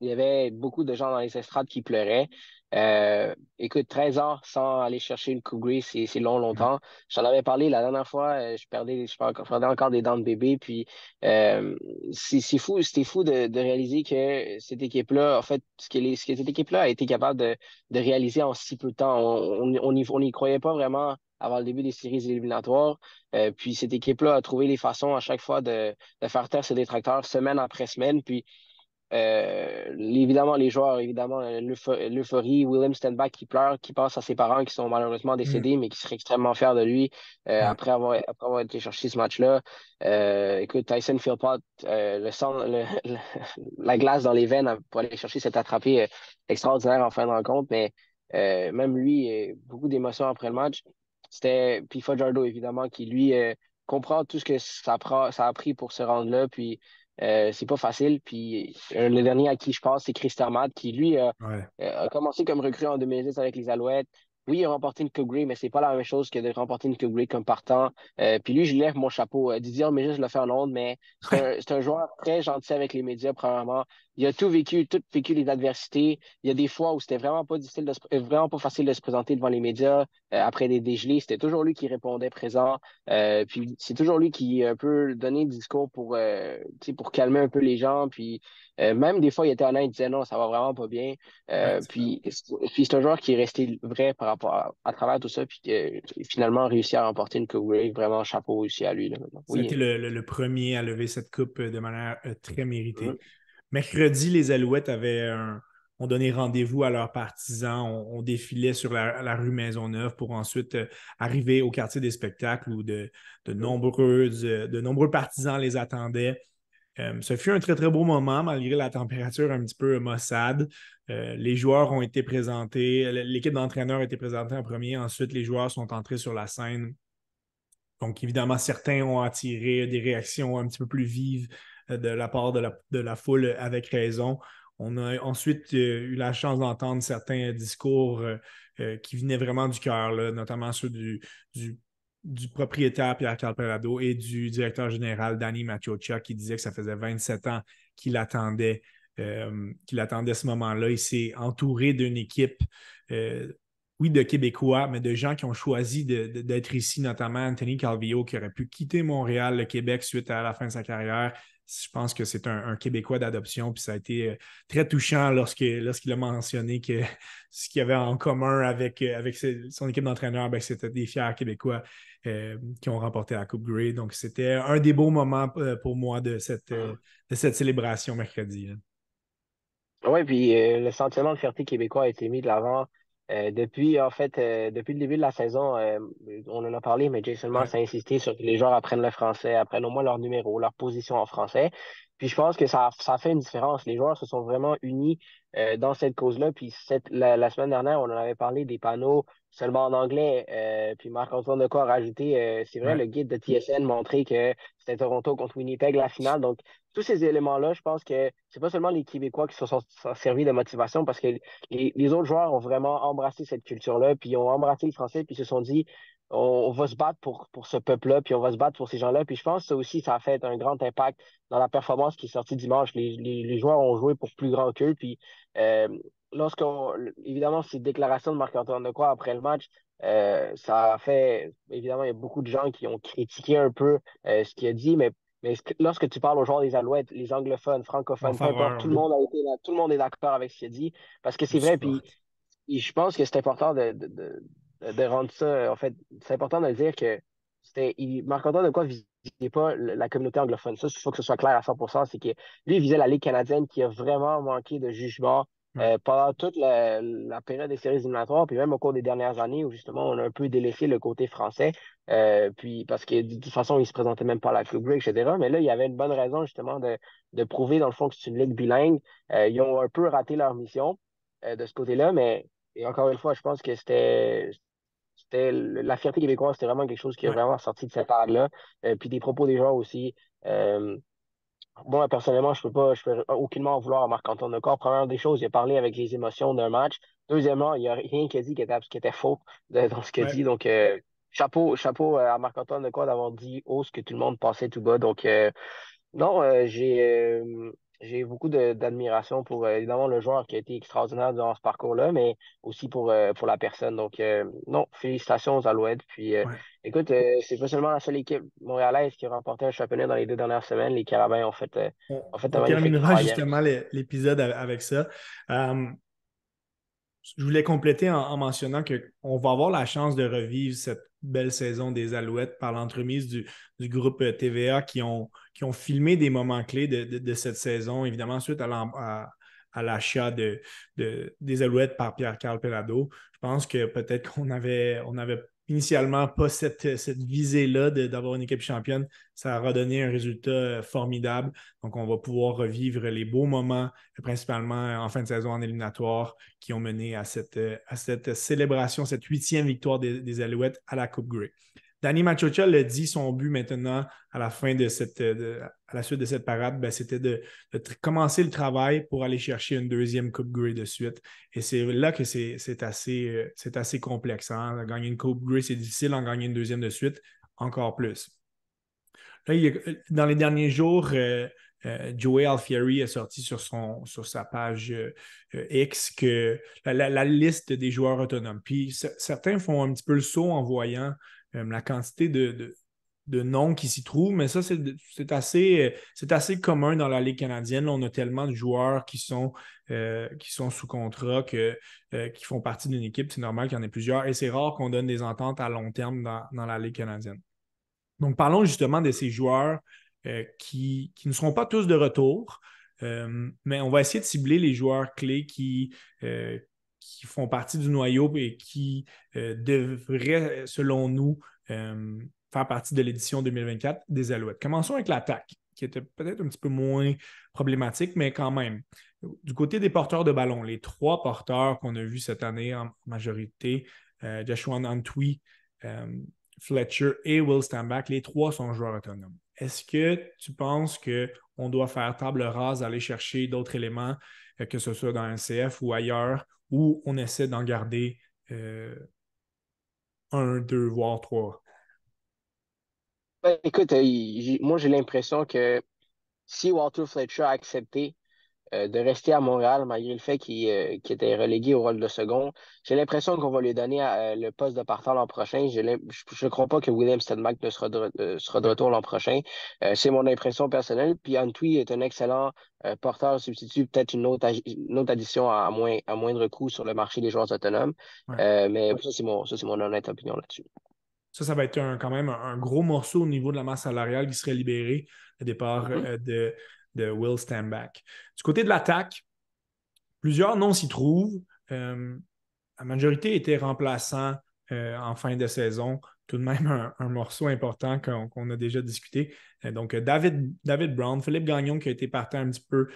il y avait beaucoup de gens dans les estrades qui pleuraient. Euh, écoute, 13 ans sans aller chercher une Coupe Grey, c'est long, longtemps. J'en avais parlé la dernière fois, euh, je perdais, je perdais encore des dents de bébé. Puis euh, c'est fou, c'était fou de, de, réaliser que cette équipe-là, en fait, ce que, ce que cette équipe-là a été capable de, de, réaliser en si peu de temps. On n'y on, on croyait pas vraiment avant le début des séries éliminatoires. Euh, puis cette équipe-là a trouvé les façons à chaque fois de, de faire taire ses détracteurs semaine après semaine. Puis euh, évidemment, les joueurs, évidemment, euh, l'euphorie, William Stenback qui pleure, qui pense à ses parents qui sont malheureusement décédés, mm. mais qui seraient extrêmement fiers de lui euh, après, avoir, après avoir été chercher ce match-là. écoute, Tyson Philpott, le sang, *laughs* la glace dans les veines pour aller chercher cet attrapé extraordinaire en fin de rencontre, mais même lui, beaucoup d'émotions après le match. C'était puis Fajardo, évidemment, qui lui comprend tout ce que ça, ça a pris pour se rendre là, puis euh, c'est pas facile. Puis euh, le dernier à qui je pense, c'est Christian Matt, qui lui euh, a commencé comme recrue en 2010 avec les Alouettes. Oui, il a remporté une Coupe Grey, mais c'est pas la même chose que de remporter une Coupe Grey comme partant. puis lui, je lui lève mon chapeau. Didier mais je le fais en Londres, mais c'est un, un, joueur très gentil avec les médias, premièrement il a tout vécu, tout vécu les adversités. Il y a des fois où c'était vraiment pas difficile, de euh, vraiment pas facile de se présenter devant les médias euh, après des dégelés. C'était toujours lui qui répondait présent. Euh, puis c'est toujours lui qui un peu donnait le discours pour, pour calmer un peu les gens. Puis même des fois, il était honnête, il disait non, ça va vraiment pas bien. puis puis c'est un joueur qui est resté vrai par rapport à, travers tout ça. Puis finalement réussi à remporter une Coupe Vraiment chapeau aussi à lui. C'était le, premier à lever cette coupe de manière très méritée. Mm-hmm. Mercredi, les Alouettes avaient ont donné rendez-vous à leurs partisans. On, défilait sur la, rue Maisonneuve pour ensuite euh, arriver au quartier des spectacles où de, nombreux, de, nombreux partisans les attendaient. Euh, ce fut un très, très beau moment, malgré la température un petit peu maussade. Euh, les joueurs ont été présentés, l'équipe d'entraîneurs a été présentée en premier, ensuite les joueurs sont entrés sur la scène. Donc, évidemment, certains ont attiré des réactions un petit peu plus vives de la part de la, foule avec raison. On a ensuite euh, eu la chance d'entendre certains discours euh, euh, qui venaient vraiment du cœur, notamment ceux du, propriétaire Pierre Calpelado et du directeur général Danny Machocha qui disait que ça faisait 27 ans qu'il attendait, euh, ce moment-là. Il s'est entouré d'une équipe, euh, oui, de Québécois, mais de gens qui ont choisi d'être ici, notamment Anthony Calvillo qui aurait pu quitter Montréal, le Québec suite à la fin de sa carrière je pense que c'est un, Québécois d'adoption, puis ça a été euh, très touchant lorsqu'il a mentionné que *laughs* ce qu'il avait en commun avec, euh, avec son équipe d'entraîneurs, ben, c'était des fiers Québécois euh, qui ont remporté la Coupe Grey. Donc, c'était un des beaux moments pour moi de cette, de cette célébration mercredi. Oui, puis le sentiment de fierté québécois a été mis de l'avant euh, depuis, en fait, euh, depuis le début de la saison, euh, on en a parlé, mais Jason Moss a insisté sur que les joueurs apprennent le français, apprennent au moins leur numéro, leur position en français. Puis je pense que ça, ça fait une différence. Les joueurs se sont vraiment unis dans cette cause-là. Puis cette, la, semaine dernière, on en avait parlé des panneaux seulement en anglais. puis Marc-Antoine Decaux a rajouté, c'est vrai, le guide de TSN montrait que c'était Toronto contre Winnipeg la finale. Donc tous ces éléments-là, je pense que c'est pas seulement les Québécois qui se sont, servis de motivation parce que les, autres joueurs ont vraiment embrassé cette culture-là, puis ils ont embrassé le français, puis ils se sont dit on, va se battre pour, pour ce peuple-là, puis on va se battre pour ces gens-là. Puis je pense que ça aussi, ça a fait un grand impact dans la performance qui est sortie dimanche. Les, joueurs ont joué pour plus grand qu'eux. Puis euh, lorsqu'on, évidemment, ces déclarations de Marc-Antoine de quoi après le match, euh, ça a fait, évidemment, il y a beaucoup de gens qui ont critiqué un peu euh, ce qu'il a dit, mais mais lorsque tu parles aux joueurs des Alouettes, les anglophones, francophones, tout le monde a été là, tout le monde est d'accord avec ce qu'il a dit. Parce que c'est vrai, puis, je pense que c'est important de, de, de, rendre ça. En fait, c'est important de dire que c'était. Marc-Antoine de quoi visait pas la communauté anglophone. Ça, il faut que ce soit clair à 100% c'est que lui, il visait la Ligue canadienne qui a vraiment manqué de jugement euh, pendant toute la, période des séries éliminatoires, puis même au cours des dernières années où justement on a un peu délaissé le côté français, euh, puis parce que de toute façon, ils se présentaient même pas à la Club Break, etc. Mais là, il y avait une bonne raison justement de, de prouver dans le fond que c'est une ligue bilingue. Euh, ils ont un peu raté leur mission de ce côté-là, mais et encore une fois, je pense que c'était c'était la fierté québécoise, c'était vraiment quelque chose qui est vraiment sorti de cette part-là. puis des propos des joueurs aussi. Moi, personnellement, je peux pas, je peux aucunement en vouloir à Marc-Antoine Lecor. Première des choses, il a parlé avec les émotions d'un match. Deuxièmement, il n'y a rien qu'il a dit qui était, qui était faux dans ce qu'il a dit. Donc, euh, chapeau, chapeau euh, à Marc-Antoine Lecor d'avoir dit haut ce que tout le monde pensait tout bas. Donc, euh, non, j'ai j'ai beaucoup d'admiration pour évidemment le joueur qui a été extraordinaire dans ce parcours-là, mais aussi pour, pour la personne. Donc, non, félicitations aux Alouettes. Puis, Écoute, euh, c'est pas seulement la seule équipe montréalaise qui a remporté un championnat dans les deux dernières semaines. Les Carabins ont fait, euh, ont fait On terminera justement l'épisode avec ça. Euh, je voulais compléter en, mentionnant qu'on va avoir la chance de revivre cette belle saison des Alouettes par l'entremise du, groupe TVA qui ont, filmé des moments clés de, cette saison, évidemment, suite à, à l'achat de, des Alouettes par Pierre-Carl Pelado. Je pense que peut-être qu'on avait, on avait initialement pas cette, cette visée-là d'avoir une équipe championne. Ça a redonné un résultat euh, formidable. Donc, on va pouvoir revivre les beaux moments, principalement en fin de saison en éliminatoire, qui ont mené à cette, euh, à cette célébration, cette huitième victoire des, Alouettes à la Coupe Grey. Danny Machocha l'a dit, son but maintenant, à la fin de cette, suite de cette parade, ben, c'était de, commencer le travail pour aller chercher une deuxième Coupe Grey de suite. Et c'est là que c'est assez, euh, assez complexe. Hein. Gagner une Coupe Grey, c'est difficile. En gagner une deuxième de suite, encore plus. Là, dans les derniers jours, euh, euh, Joey Alfieri a sorti sur, sa page X que la, liste des joueurs autonomes. Puis certains font un petit peu le saut en voyant euh, la quantité de, noms qui s'y trouvent, mais ça, c'est assez, assez commun dans la Ligue canadienne. on a tellement de joueurs qui sont, euh, qui sont sous contrat, que, euh, qui font partie d'une équipe. C'est normal qu'il y en ait plusieurs. Et c'est rare qu'on donne des ententes à long terme dans, la Ligue canadienne. Donc, parlons justement de ces joueurs qui, ne seront pas tous de retour, mais on va essayer de cibler les joueurs clés qui, qui font partie du noyau et qui euh, devraient, selon nous, euh, faire partie de l'édition 2024 des Alouettes. Commençons avec l'attaque, qui était peut-être un petit peu moins problématique, mais quand même. Du côté des porteurs de ballon, les trois porteurs qu'on a vus cette année en majorité, euh, Joshua Antwi, Fletcher et Will Stambach, les trois sont joueurs autonomes. Est-ce que tu penses qu'on doit faire table rase, aller chercher d'autres éléments, que ce soit dans un CF ou ailleurs, ou on essaie d'en garder euh, un, deux, voire trois? Ben, écoute, moi j'ai l'impression que si Walter Fletcher a accepté euh, de rester à Montréal malgré le fait euh, qu'il était relégué au rôle de second. J'ai l'impression qu'on va lui donner euh, le poste de partant l'an prochain. Je ne crois pas que William Stenmack ne sera de, sera de retour l'an prochain. C'est mon impression personnelle. Puis Antwi est un excellent porteur substitut, peut-être une autre, autre addition à, moins, à moindre coût sur le marché des joueurs autonomes. mais ça, c'est mon, mon honnête opinion là-dessus. Ça, ça va être quand même un, gros morceau au niveau de la masse salariale qui serait libéré au départ mm-hmm. de, de Will Stanback. Du côté de l'attaque, plusieurs noms s'y trouvent. Euh, la majorité étaient remplaçants euh, en fin de saison. Tout de même un, morceau important qu'on a déjà discuté. Euh, donc, David, David Brown, Philippe Gagnon qui a été parti un petit peu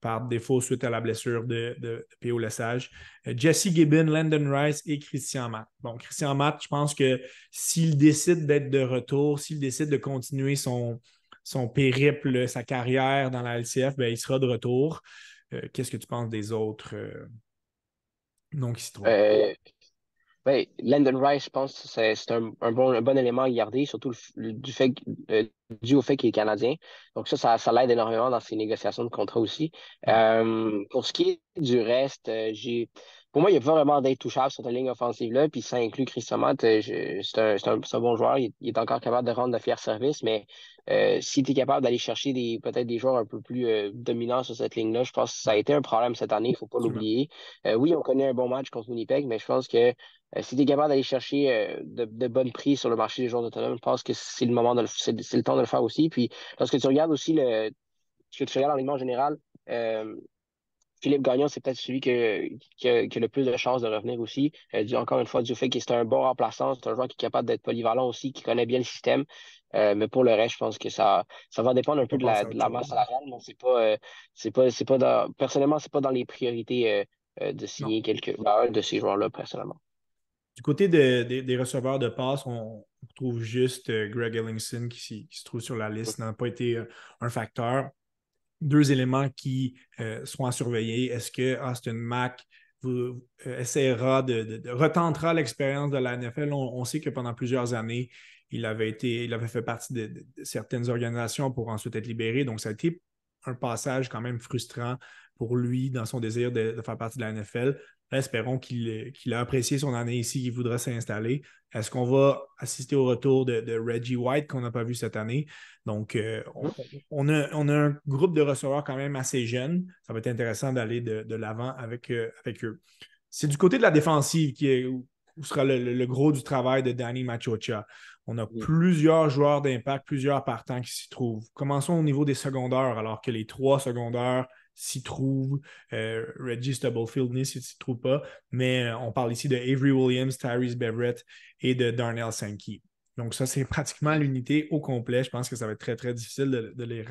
par défaut suite à la blessure de, de, P.O. Lesage. Jesse Gibbon, Landon Rice et Christian Matt. Bon, Christian Matt, je pense que s'il décide d'être de retour, s'il décide de continuer son, son périple, sa carrière dans la LCF, ben, il sera de retour. Euh, qu'est-ce que tu penses des autres euh, noms qui s'y trouvent? Euh, ben, Landon Rice, je pense que c'est un, bon, bon élément à garder, surtout du fait, dû au fait qu'il est canadien. Donc ça, ça, l'aide énormément dans ses négociations de contrat aussi. pour ce qui est du reste, j'ai pour moi, il n'y a pas vraiment d'intouchable sur ta ligne offensive-là, puis ça inclut Christian Matt. C'est un, un, bon joueur, il, est encore capable de rendre de fiers services, mais euh, si tu es capable d'aller chercher des peut-être des joueurs un peu plus euh, dominants sur cette ligne-là, je pense que ça a été un problème cette année, il ne faut pas l'oublier. Euh, oui, on connaît un bon match contre Winnipeg, mais je pense que si tu es capable d'aller chercher de, de bonnes prix sur le marché des joueurs autonomes, je pense que c'est le moment de le, c'est, le temps de le faire aussi. Puis lorsque tu regardes aussi le que tu regardes en général, Philippe Gagnon, c'est peut-être celui qui, a, le plus de chances de revenir aussi. encore une fois, du fait qu'il est un bon remplaçant, c'est un joueur qui est capable d'être polyvalent aussi, qui connaît bien le système. Euh, mais pour le reste, je pense que ça, ça va dépendre un peu de la, masse salariale. Mais c'est pas, euh, c'est pas, c'est pas dans, personnellement, c'est pas dans les priorités euh, de signer quelques, ben, de ces joueurs-là, personnellement. Du côté des receveurs de passe, on, trouve juste Greg Ellingson qui, se trouve sur la liste, n'a pas été un facteur. Deux éléments qui sont à surveiller. Est-ce que Austin Mack essaiera de, retentera l'expérience de la NFL? on, sait que pendant plusieurs années, il avait, été, il avait fait partie de, certaines organisations pour ensuite être libéré. Donc, ça a été un passage quand même frustrant pour lui dans son désir de, faire partie de la NFL. Espérons qu'il a apprécié son année ici, qu'il voudra s'installer. Est-ce qu'on va assister au retour de, Reggie White qu'on n'a pas vu cette année? Donc, euh, on, a, un groupe de receveurs quand même assez jeune. Ça va être intéressant d'aller de, l'avant avec, euh, avec eux. C'est du côté de la défensive qui est, où sera le, gros du travail de Danny Machocha. On a plusieurs joueurs d'impact, plusieurs partants qui s'y trouvent. Commençons au niveau des secondaires, alors que les trois secondaires s'y trouvent. Euh, Reggie Stubblefield ne s'y trouve pas, mais euh, on parle ici de Avery Williams, Tyrese Beverett et de Darnell Sankey. Donc, ça, c'est *laughs* pratiquement l'unité au complet. Je pense que ça va être très, très difficile de, les,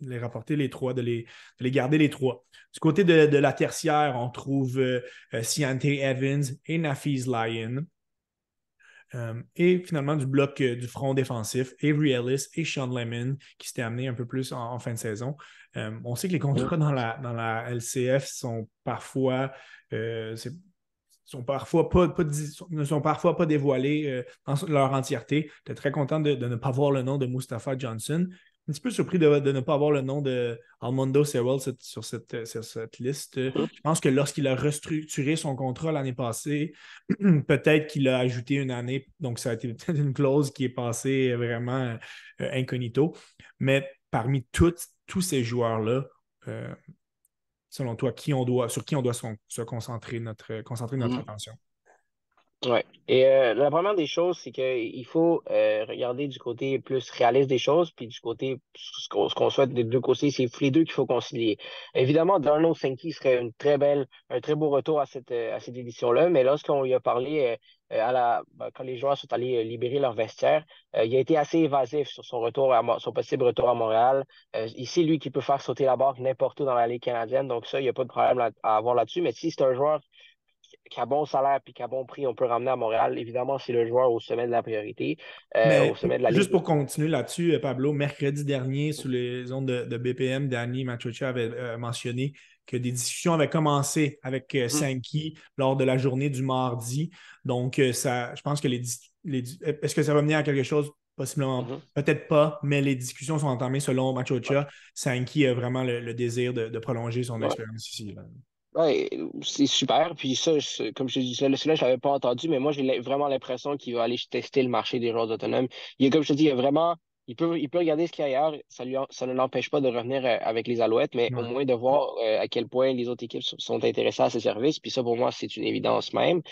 les, rapporter, les trois, de les, les, garder les trois. Du côté de, la tertiaire, on trouve euh, Evans et Nafis Lyon. Euh, et finalement, du bloc euh, du front défensif, Avery Ellis et Sean Lemon, qui s'étaient amenés un peu plus en, fin de saison. Euh, on sait que les contrats dans la, dans la LCF sont parfois, sont parfois pas, ne sont parfois pas dévoilés dans leur entièreté. J'étais très content de, de, ne pas voir le nom de Mustafa Johnson, un petit peu surpris de, ne pas avoir le nom de Almondo Sewell sur cette, liste. Je pense que lorsqu'il a restructuré son contrat l'année passée, *clears throat* peut-être qu'il a ajouté une année. Donc, ça a été peut-être une clause qui est passée vraiment euh, incognito. Mais parmi tous ces joueurs-là, euh, selon toi, qui on doit, sur qui on doit se, concentrer notre, concentrer notre mm. attention? Oui. Et euh, la première des choses, c'est qu'il faut euh, regarder du côté plus réaliste des choses, puis du côté, ce qu'on souhaite des deux côtés, c'est les deux qu'il faut concilier. Évidemment, Darnold Sankey serait une très belle, un très beau retour à cette, à cette édition-là, mais lorsqu'on lui a parlé euh, à la, ben, quand les joueurs sont allés libérer leur vestiaire, il a été assez évasif sur son retour, à, son possible retour à Montréal. ici, lui qui peut faire sauter la barre n'importe où dans la Ligue canadienne, donc ça, il n'y a pas de problème à avoir là-dessus, mais si c'est un joueur qui a bon salaire et qui a bon prix, on peut ramener à Montréal. Évidemment, c'est le joueur au sommet de la priorité. Euh, au sommet de la juste pour continuer là-dessus, euh, Pablo, mercredi dernier, sous les ondes de, BPM, Danny Machucha avait euh, mentionné que des discussions avaient commencé avec mm. Sankey lors de la journée du mardi. Donc, ça, je pense que les, est-ce que ça va mener à quelque chose? Possiblement, Mhm. peut-être pas, mais les discussions sont entamées selon Machocha. Sankey a vraiment le, le désir de, de prolonger son Ouais. expérience ici. là. Ouais, c'est super. Puis ça, je- comme je te dis, celui-là, celui-là, je l'avais pas entendu, mais moi, j'ai vraiment l'impression qu'il va aller tester le marché des joueurs autonomes. Il comme je te dis, il a vraiment. Il peut, il peut regarder ce qu'il y a ailleurs. Ça, lui, ça ne l'empêche pas de revenir euh, avec les Alouettes, mais au moins de voir euh, à quel point les autres équipes sont- sont intéressées à ses services. Puis ça, pour moi, c'est une évidence même.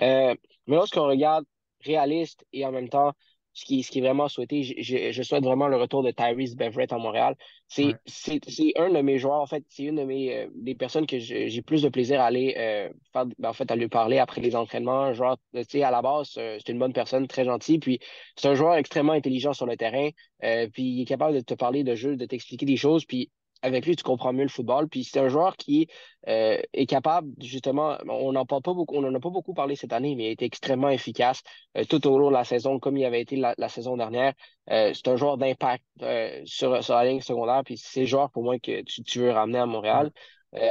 Euh, mais lorsqu'on regarde réaliste et en même temps ce qui, ce qui est vraiment souhaité, je, je- souhaite vraiment le retour de Tyrese Beverett à Montréal. C'est Ouais. c'est c'est un de mes joueurs, en fait, c'est une de mes euh, des personnes que j'ai plus de plaisir à aller euh, faire, ben, en fait, à lui parler après les entraînements. Un joueur, tu sais, à la base, c'est une bonne personne, très gentil. Puis c'est un joueur extrêmement intelligent sur le terrain. euh, puis il est capable de te parler de jeu, de t'expliquer des choses. Puis avec lui, tu comprends mieux le football. Puis c'est un joueur qui euh, est capable, justement, on n'en parle pas beaucoup, on en a pas beaucoup parlé cette année, mais il a été extrêmement efficace euh, tout au long de la saison, comme il avait été la, la saison dernière. Euh, c'est un joueur d'impact sur, sur la ligne secondaire, puis c'est le joueur pour moi que tu, tu veux ramener à Montréal.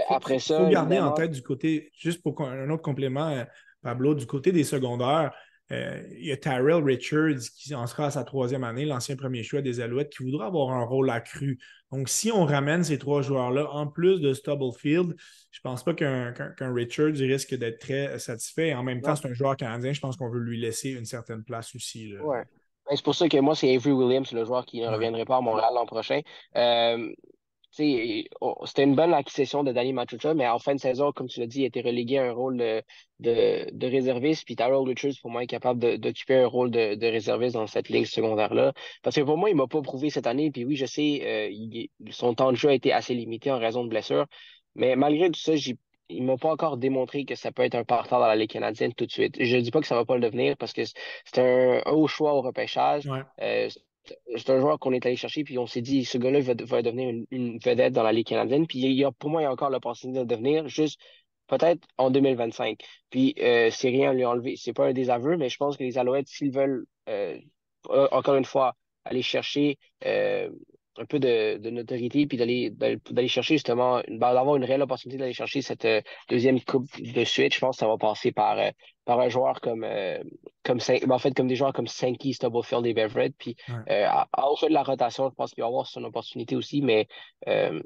Faut- après ça, faut garder en tête du côté, juste pour un autre complément, Pablo, du côté des secondaires, euh, il y a Tyrell Richards qui en sera à sa troisième année, l'ancien premier choix des Alouettes, qui voudra avoir un rôle accru. Donc, si on ramène ces trois joueurs-là, en plus de Stubblefield, je ne pense pas qu'un Richards risque d'être très satisfait. En même temps, c'est un joueur canadien. Je pense qu'on veut lui laisser une certaine place aussi. Ouais. Ben, c'est pour ça que moi, c'est Avery Williams, le joueur qui ne reviendrait pas à Montréal l'an prochain. Euh, c'était une bonne acquisition de Danny Machucha, mais en fin de saison, comme tu l'as dit, il a été relégué à un rôle de, de, de réserviste. Puis Tyrell Richards, pour moi, est capable d'occuper un rôle de, de réserviste dans cette ligne secondaire-là. Parce que pour moi, il m'a pas prouvé cette année. Puis oui, je sais, euh, il- son temps de jeu a été assez limité en raison de blessures. Mais malgré tout ça, il m'a pas encore démontré que ça peut être un partant dans la Ligue canadienne tout de suite. Je dis pas que ça va pas le devenir parce que c'est un haut choix au repêchage. Ouais. Euh, c'est un joueur qu'on est allé chercher, puis on s'est dit, ce gars-là va, va devenir une, vedette dans la Ligue canadienne. Puis il y a, pour moi, il y a encore l'opportunité de devenir, juste peut-être en 2025. Puis euh, c'est rien à lui enlever. C'est pas un désaveu, mais je pense que les Alouettes, s'ils veulent, euh, euh, encore une fois, aller chercher euh, un peu de, de notoriété, puis d'aller d'aller chercher justement, une- d'avoir une réelle opportunité d'aller chercher cette euh, deuxième coupe de suite, je pense que ça va passer par, euh, par un joueur comme, euh, comme ben, en fait, comme des joueurs comme Sankey, Stubblefield et Beverett. Puis Ouais. à, à au de la rotation, je pense qu'il va avoir son opportunité aussi, mais,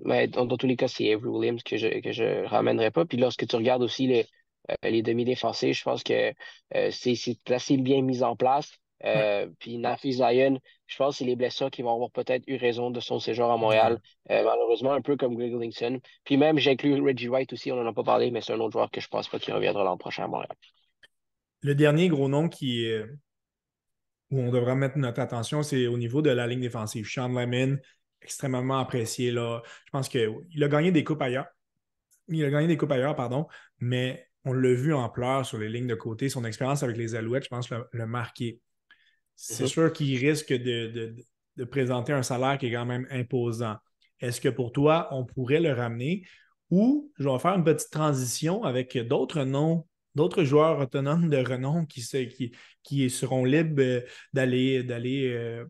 mais dans, dans tous les cas, c'est Avery Williams que je que je ramènerai pas. Puis lorsque tu regardes aussi les, les demi-défensifs, je pense que c'est assez bien mis en place. Euh, Puis Nafi Zion, je pense que c'est les blessures qui vont avoir peut-être eu raison de son séjour à Montréal. Euh, malheureusement, un peu comme Greg Linkson. Puis même, j'inclus Reggie White aussi, on n'en a pas parlé, mais c'est un autre joueur que je pense pas qu'il reviendra l'an prochain à Montréal. Le dernier gros nom qui est- où on devra mettre notre attention, c'est au niveau de la ligne défensive. Sean Lemon, extrêmement apprécié. Là. Je pense qu'il a gagné des coupes ailleurs. Il a gagné des coupes ailleurs, pardon, mais on l'a vu en pleurs sur les lignes de côté. Son expérience avec les Alouettes, je pense, l'a l'a marqué. C'est sûr qu'il risque de, de- de présenter un salaire qui est quand même imposant. Est-ce que pour toi, on pourrait le ramener? Ou je vais faire une petite transition avec d'autres noms, d'autres joueurs autonomes de renom qui, se- qui, qui seront libres euh, d'aller d'aller euh,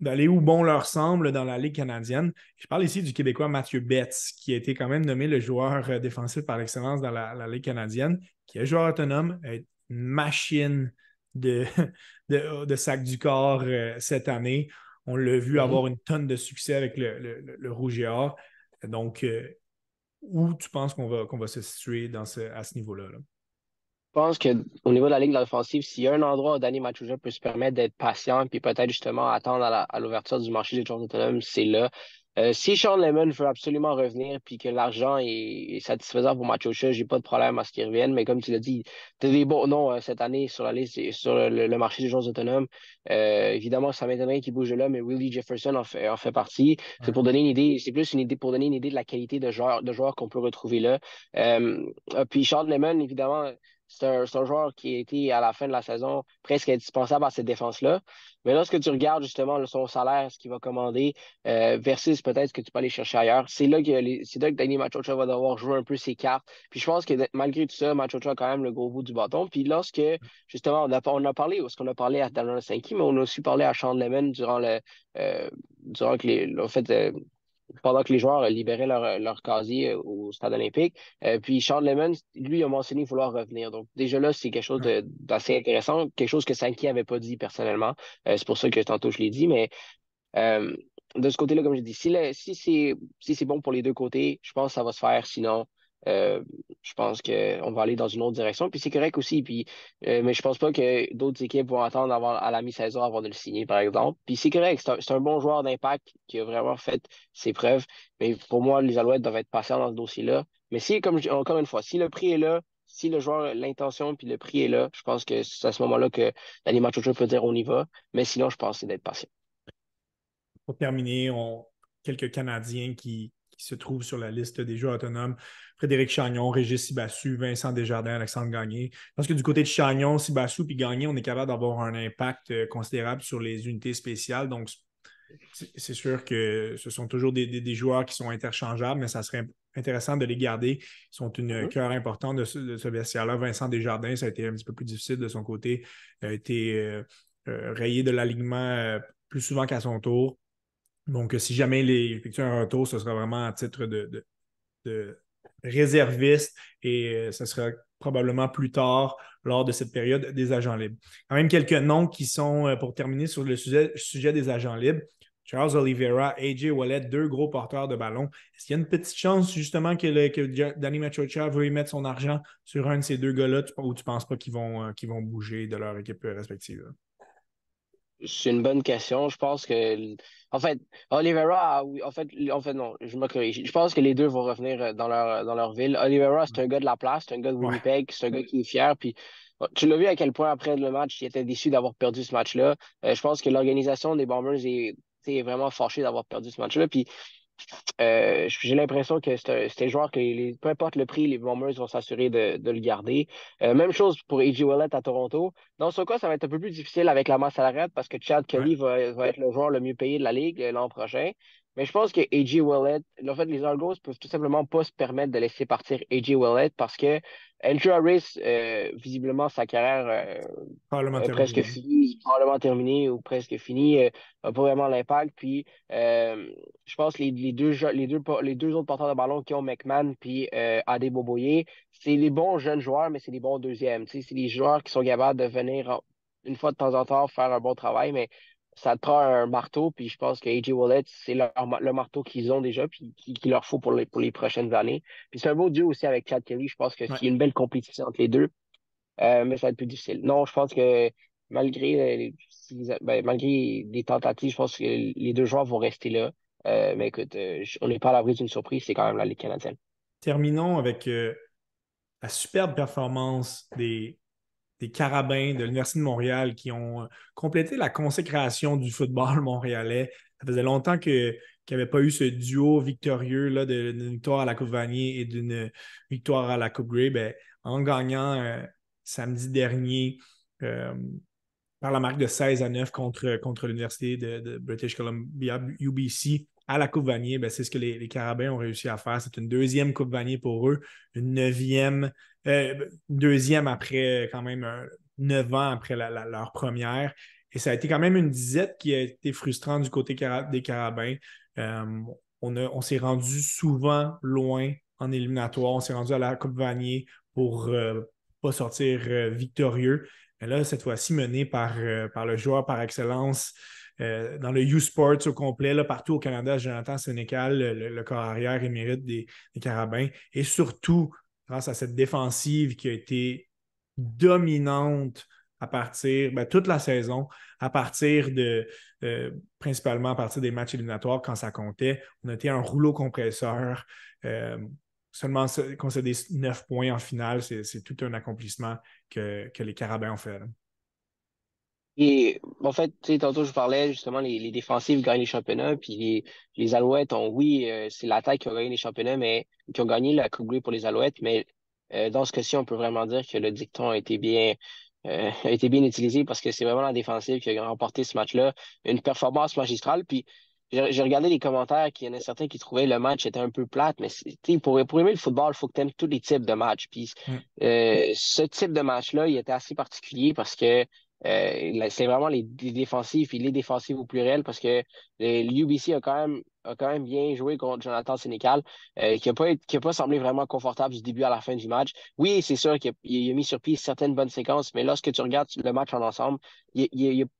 d'aller où bon leur semble dans la Ligue canadienne. Je parle ici du Québécois Mathieu Betts, qui a été quand même nommé le joueur euh, défensif par excellence dans la, la Ligue canadienne, qui est joueur autonome, une machine *laughs* de, de, de sac du corps euh, cette année. On l'a vu Mhm. avoir une tonne de succès avec le, le, Rouge et Or. Donc, euh, où tu penses qu'on va, qu'on va se situer dans ce, à ce niveau-là? là? Je pense qu'au niveau de la ligne offensive, s'il y a un endroit où Danny Machuja peut se permettre d'être patient puis peut-être justement attendre à l'ouverture du marché des joueurs autonomes, c'est là. Euh, si Sean Lemon veut absolument revenir puis que l'argent est, satisfaisant pour Machucha, j'ai pas de problème à ce qu'il revienne. Mais comme tu l'as dit, tu as des bons noms euh, cette année sur la liste sur le, le marché des joueurs autonomes. Euh, évidemment, ça m'étonnerait qu'il bouge de là, mais Willie Jefferson en fait, en fait partie. C'est pour donner une idée, c'est plus une idée pour donner une idée de la qualité de joueurs, de joueurs qu'on peut retrouver là. Euh, puis Sean Lemon, évidemment, c'est un, joueur qui a été à la fin de la saison presque indispensable à cette défense-là. Mais lorsque tu regardes justement son salaire, ce qu'il va commander, euh, versus peut-être ce que tu peux aller chercher ailleurs, c'est là que c'est là que Danny Machocha va devoir jouer un peu ses cartes. Puis je pense que malgré tout ça, Machocha a quand même le gros bout du bâton. Puis lorsque justement on a, parlé, parce qu'on a parlé à Daniel Sankey, mais on a aussi parlé à Sean Lemon durant le euh, durant que les, en fait, euh, pendant que les joueurs libéraient leur, leur casier au stade olympique. puis Sean Lemon, lui, a mentionné vouloir revenir. Donc, déjà là, c'est quelque chose d'assez intéressant, quelque chose que Sankey n'avait pas dit personnellement. c'est pour ça que tantôt je l'ai dit, mais de ce côté-là, comme je dis, si, si c'est si bon pour les deux côtés, je pense que ça va se faire. Sinon, euh, je pense qu'on va aller dans une autre direction. Puis c'est correct aussi. Puis, euh, mais je pense pas que d'autres équipes vont attendre à la mi-saison avant de le signer, par exemple. Puis c'est correct. C'est un, bon joueur d'impact qui a vraiment fait ses preuves. Mais pour moi, les Alouettes doivent être patients dans ce dossier-là. Mais si, comme encore une fois, si le prix est là, si le joueur, l'intention puis le prix est là, je pense que c'est à ce moment-là que l'animateur peut dire on y va. Mais sinon, je pense que c'est d'être patient. Pour terminer, on... quelques Canadiens qui, qui se trouvent sur la liste des joueurs autonomes. Frédéric Chagnon, Régis Sibassu, Vincent Desjardins, Alexandre Gagné. Je pense que du côté de Chagnon, Sibassu puis Gagné, on est capable d'avoir un impact euh, considérable sur les unités spéciales. Donc, c'est sûr que ce sont toujours des, joueurs qui sont interchangeables, mais ça serait intéressant de les garder. Ils sont une mm-hmm. cœur importante de ce, de vestiaire-là. Vincent Desjardins, ça a été un petit peu plus difficile de son côté, a été euh, euh, rayé de l'alignement plus souvent qu'à son tour. Donc, si jamais il effectue un retour, ce sera vraiment à titre de, réserviste et euh, ce sera probablement plus tard lors de cette période des agents libres. Quand même quelques noms qui sont, euh, pour terminer sur le sujet, des agents libres, Charles Oliveira, AJ Wallet, deux gros porteurs de ballon. Est-ce qu'il y a une petite chance justement que, Danny Machocha veuille mettre son argent sur un de ces deux gars-là? Ou tu ne penses pas qu'ils vont, euh, qu'ils vont bouger de leur équipe respective? C'est une bonne question. Je pense que. En fait, Oliveira, oui, en fait, en fait, non, je me corrige. Je pense que les deux vont revenir euh, dans leur, dans leur ville. Oliveira, c'est un gars de la place, c'est un gars de Winnipeg, c'est un gars qui est fier. Puis tu l'as vu à quel point après le match, il était déçu d'avoir perdu ce match-là. Euh, je pense que l'organisation des Bombers est, est vraiment fâchée d'avoir perdu ce match-là. Puis euh, j'ai l'impression que c'est un, joueur que peu importe le prix, les Bombers vont s'assurer de, le garder. Euh, même chose pour A.J. Willett à Toronto. Dans ce cas, ça va être un peu plus difficile avec la masse salariale parce que Chad Kelly va, être le joueur le mieux payé de la Ligue euh, l'an prochain. Mais je pense que A.J. Willett, en fait, les Argos peuvent tout simplement pas se permettre de laisser partir A.J. Willett parce que Andrew Harris, visiblement, sa carrière est presque finie, probablement terminée ou presque finie, n'a pas vraiment l'impact. Puis, je pense que les, deux, les, deux, les deux autres porteurs de ballon qui ont McMahon puis Adé Boboyer, c'est les bons jeunes joueurs, mais c'est les bons deuxièmes. C'est des joueurs qui sont capables de venir une fois de temps en temps faire un bon travail, mais ça te prend un marteau, puis je pense que AJ Wallet, c'est le marteau qu'ils ont déjà, puis qu'il leur faut pour les, pour les prochaines années. Puis c'est un beau duo aussi avec Chad Kelly. Je pense qu'il y a une belle compétition entre les deux, euh, mais ça va être plus difficile. Non, je pense que malgré, euh, ben, malgré les tentatives, je pense que les deux joueurs vont rester là. Euh, mais écoute, on n'est pas à l'abri d'une surprise, c'est quand même la Ligue canadienne. Terminons avec la superbe performance des des Carabins de l'Université de Montréal qui ont euh, complété la consécration du football *laughs* montréalais. Ça faisait longtemps qu'il n'y avait pas eu ce duo victorieux là, d'une victoire à la Coupe Vanier et d'une victoire à la Coupe Grey. Ben, en gagnant euh, samedi dernier euh, par la marque de 16 à 9 contre, contre l'Université de, British Columbia, UBC, à la Coupe Vanier, ben, c'est ce que les, Carabins ont réussi à faire. C'est une deuxième Coupe Vanier pour eux, une neuvième, euh, deuxième après quand même neuf ans après leur première. Et ça a été quand même une disette qui a été frustrante du côté des Carabins. Euh, on, on s'est rendu souvent loin en éliminatoire. On s'est rendu à la Coupe Vanier pour ne euh, pas sortir victorieux. Mais là, cette fois-ci, mené par, par le joueur par excellence euh, dans le U-Sports au complet, là, partout au Canada, Jonathan Sénécal, le, corps arrière émérite des, des, Carabins, et surtout grâce à cette défensive qui a été dominante à partir, ben, toute la saison, à partir de, euh, principalement à partir des matchs éliminatoires quand ça comptait. On a été un rouleau compresseur. Euh, seulement concéder 9 points en finale, c'est tout un accomplissement que, les Carabins ont fait. Et en fait, tu sais, tantôt je parlais justement les, les défensives gagnent les championnats, puis les, les Alouettes ont, oui, euh, c'est l'attaque qui a gagné les championnats, mais qui ont gagné la Coupe Grey pour les Alouettes, mais euh, dans ce cas-ci, on peut vraiment dire que le dicton a été bien, euh, *laughs* a été bien utilisé parce que c'est vraiment la défensive qui a remporté ce match-là, une performance magistrale. Puis j'ai regardé les commentaires, qu'il y en a certains qui trouvaient le match était un peu plate, mais pour, pour aimer le football, il faut que tu aimes tous les types de matchs. Puis mm. ce type de match-là, il était assez particulier parce que c'est vraiment les, défensifs et les au pluriel parce que l'UBC a quand même a quand même bien joué contre Jonathan Sénécal, qui n'a pas, pas semblé vraiment confortable du début à la fin du match. Oui, c'est sûr qu'il a, mis sur pied certaines bonnes séquences, mais lorsque tu regardes le match en ensemble, il,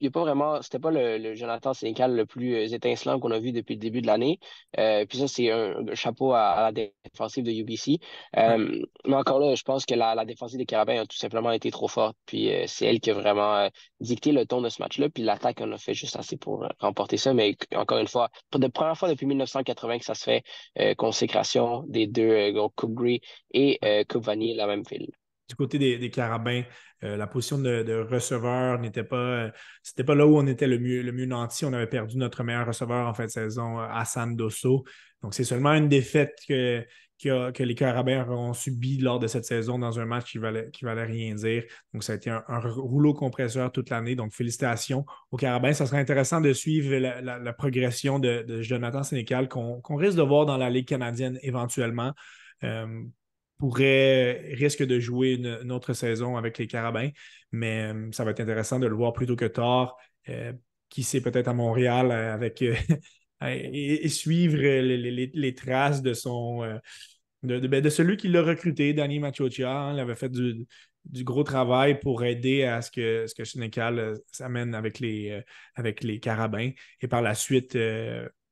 il, pas vraiment, c'était pas le, Jonathan Sénécal le plus étincelant qu'on a vu depuis le début de l'année. puis ça, c'est un, chapeau à, la défensive de UBC. mais encore là, je pense que la, défensive des Carabins a tout simplement été trop forte. Puis c'est elle qui a vraiment dicté le ton de ce match-là. Puis l'attaque en a fait juste assez pour remporter ça. Mais encore une fois, pour la première fois depuis 1980 que ça se fait, euh, consécration des deux, euh, Coupe Gris et euh, Coupe Vanille, la même file. Du côté des, Carabins, la position de, receveur n'était pas. C'était pas là où on était le mieux, le mieux nanti. On avait perdu notre meilleur receveur en fin de saison, Hassan Dosso. Donc, c'est seulement une défaite que, que, les Carabins ont subi lors de cette saison dans un match qui valait, qui valait rien dire. Donc, ça a été un, rouleau compresseur toute l'année. Donc, félicitations aux Carabins. Ça serait intéressant de suivre la, progression de, Jonathan Sénécal qu'on risque de voir dans la Ligue canadienne éventuellement. Euh, pourrait, risque de jouer une, autre saison avec les Carabins, mais euh, ça va être intéressant de le voir plutôt que tard. Euh, qui sait peut-être à Montréal avec et, suivre les, traces de son euh, ben, de, celui qui l'a recruté, Danny Machocha. Hein, il avait fait du, gros travail pour aider à ce que, ce que euh, s'amène avec les, euh, avec les Carabins. Et par la suite,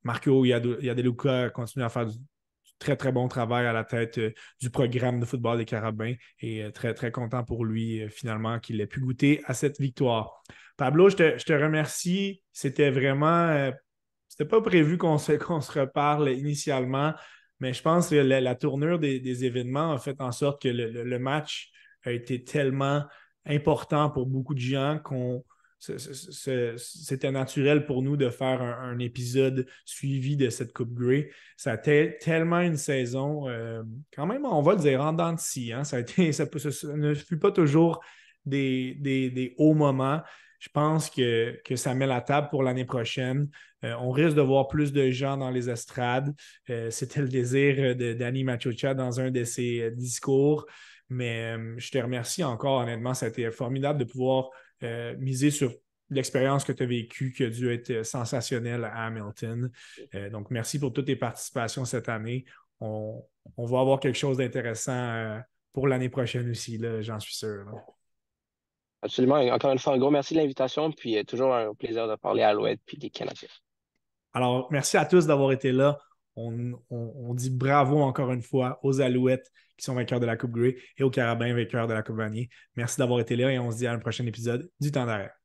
Marco Yadeluca a continué à faire du, très, très bon travail à la tête du programme de football des Carabins et très, très content pour lui, finalement, qu'il ait pu goûter à cette victoire. Pablo, je te, je te remercie. C'était vraiment c'était pas prévu qu'on se, *laughs* se reparle initialement, mais je pense que la, tournure des, événements a fait en sorte que le, match a été tellement important pour beaucoup de gens qu'on c'était naturel pour nous de faire un, épisode suivi de cette Coupe Grey. Ça a été tellement une saison, euh, quand même, on va le dire, en dents de scie. Hein. Ça, a été, ça, ne fut pas toujours des, des hauts moments je pense que, que, ça met la table pour l'année prochaine. Euh, on risque de voir plus de gens dans les estrades. Euh, c'était le désir de Danny Machocha dans un de ses euh, discours. Mais je te remercie encore, honnêtement. Ça a été formidable de pouvoir miser sur l'expérience que tu as vécue, qui a dû être sensationnelle à Hamilton. donc, merci pour toutes tes participations cette année. On, va avoir quelque chose d'intéressant pour l'année prochaine aussi, j'en suis sûr. Absolument. encore une fois, un gros merci de l'invitation, puis toujours un plaisir de parler à l'Ouest puis des Canadiens. Alors, merci à tous d'avoir été là. On, dit bravo encore une fois aux Alouettes qui sont vainqueurs de la Coupe Grey et aux Carabins vainqueurs de la Coupe Vanier. Merci d'avoir été là et on se dit à un prochain épisode du Temps d'arrêt.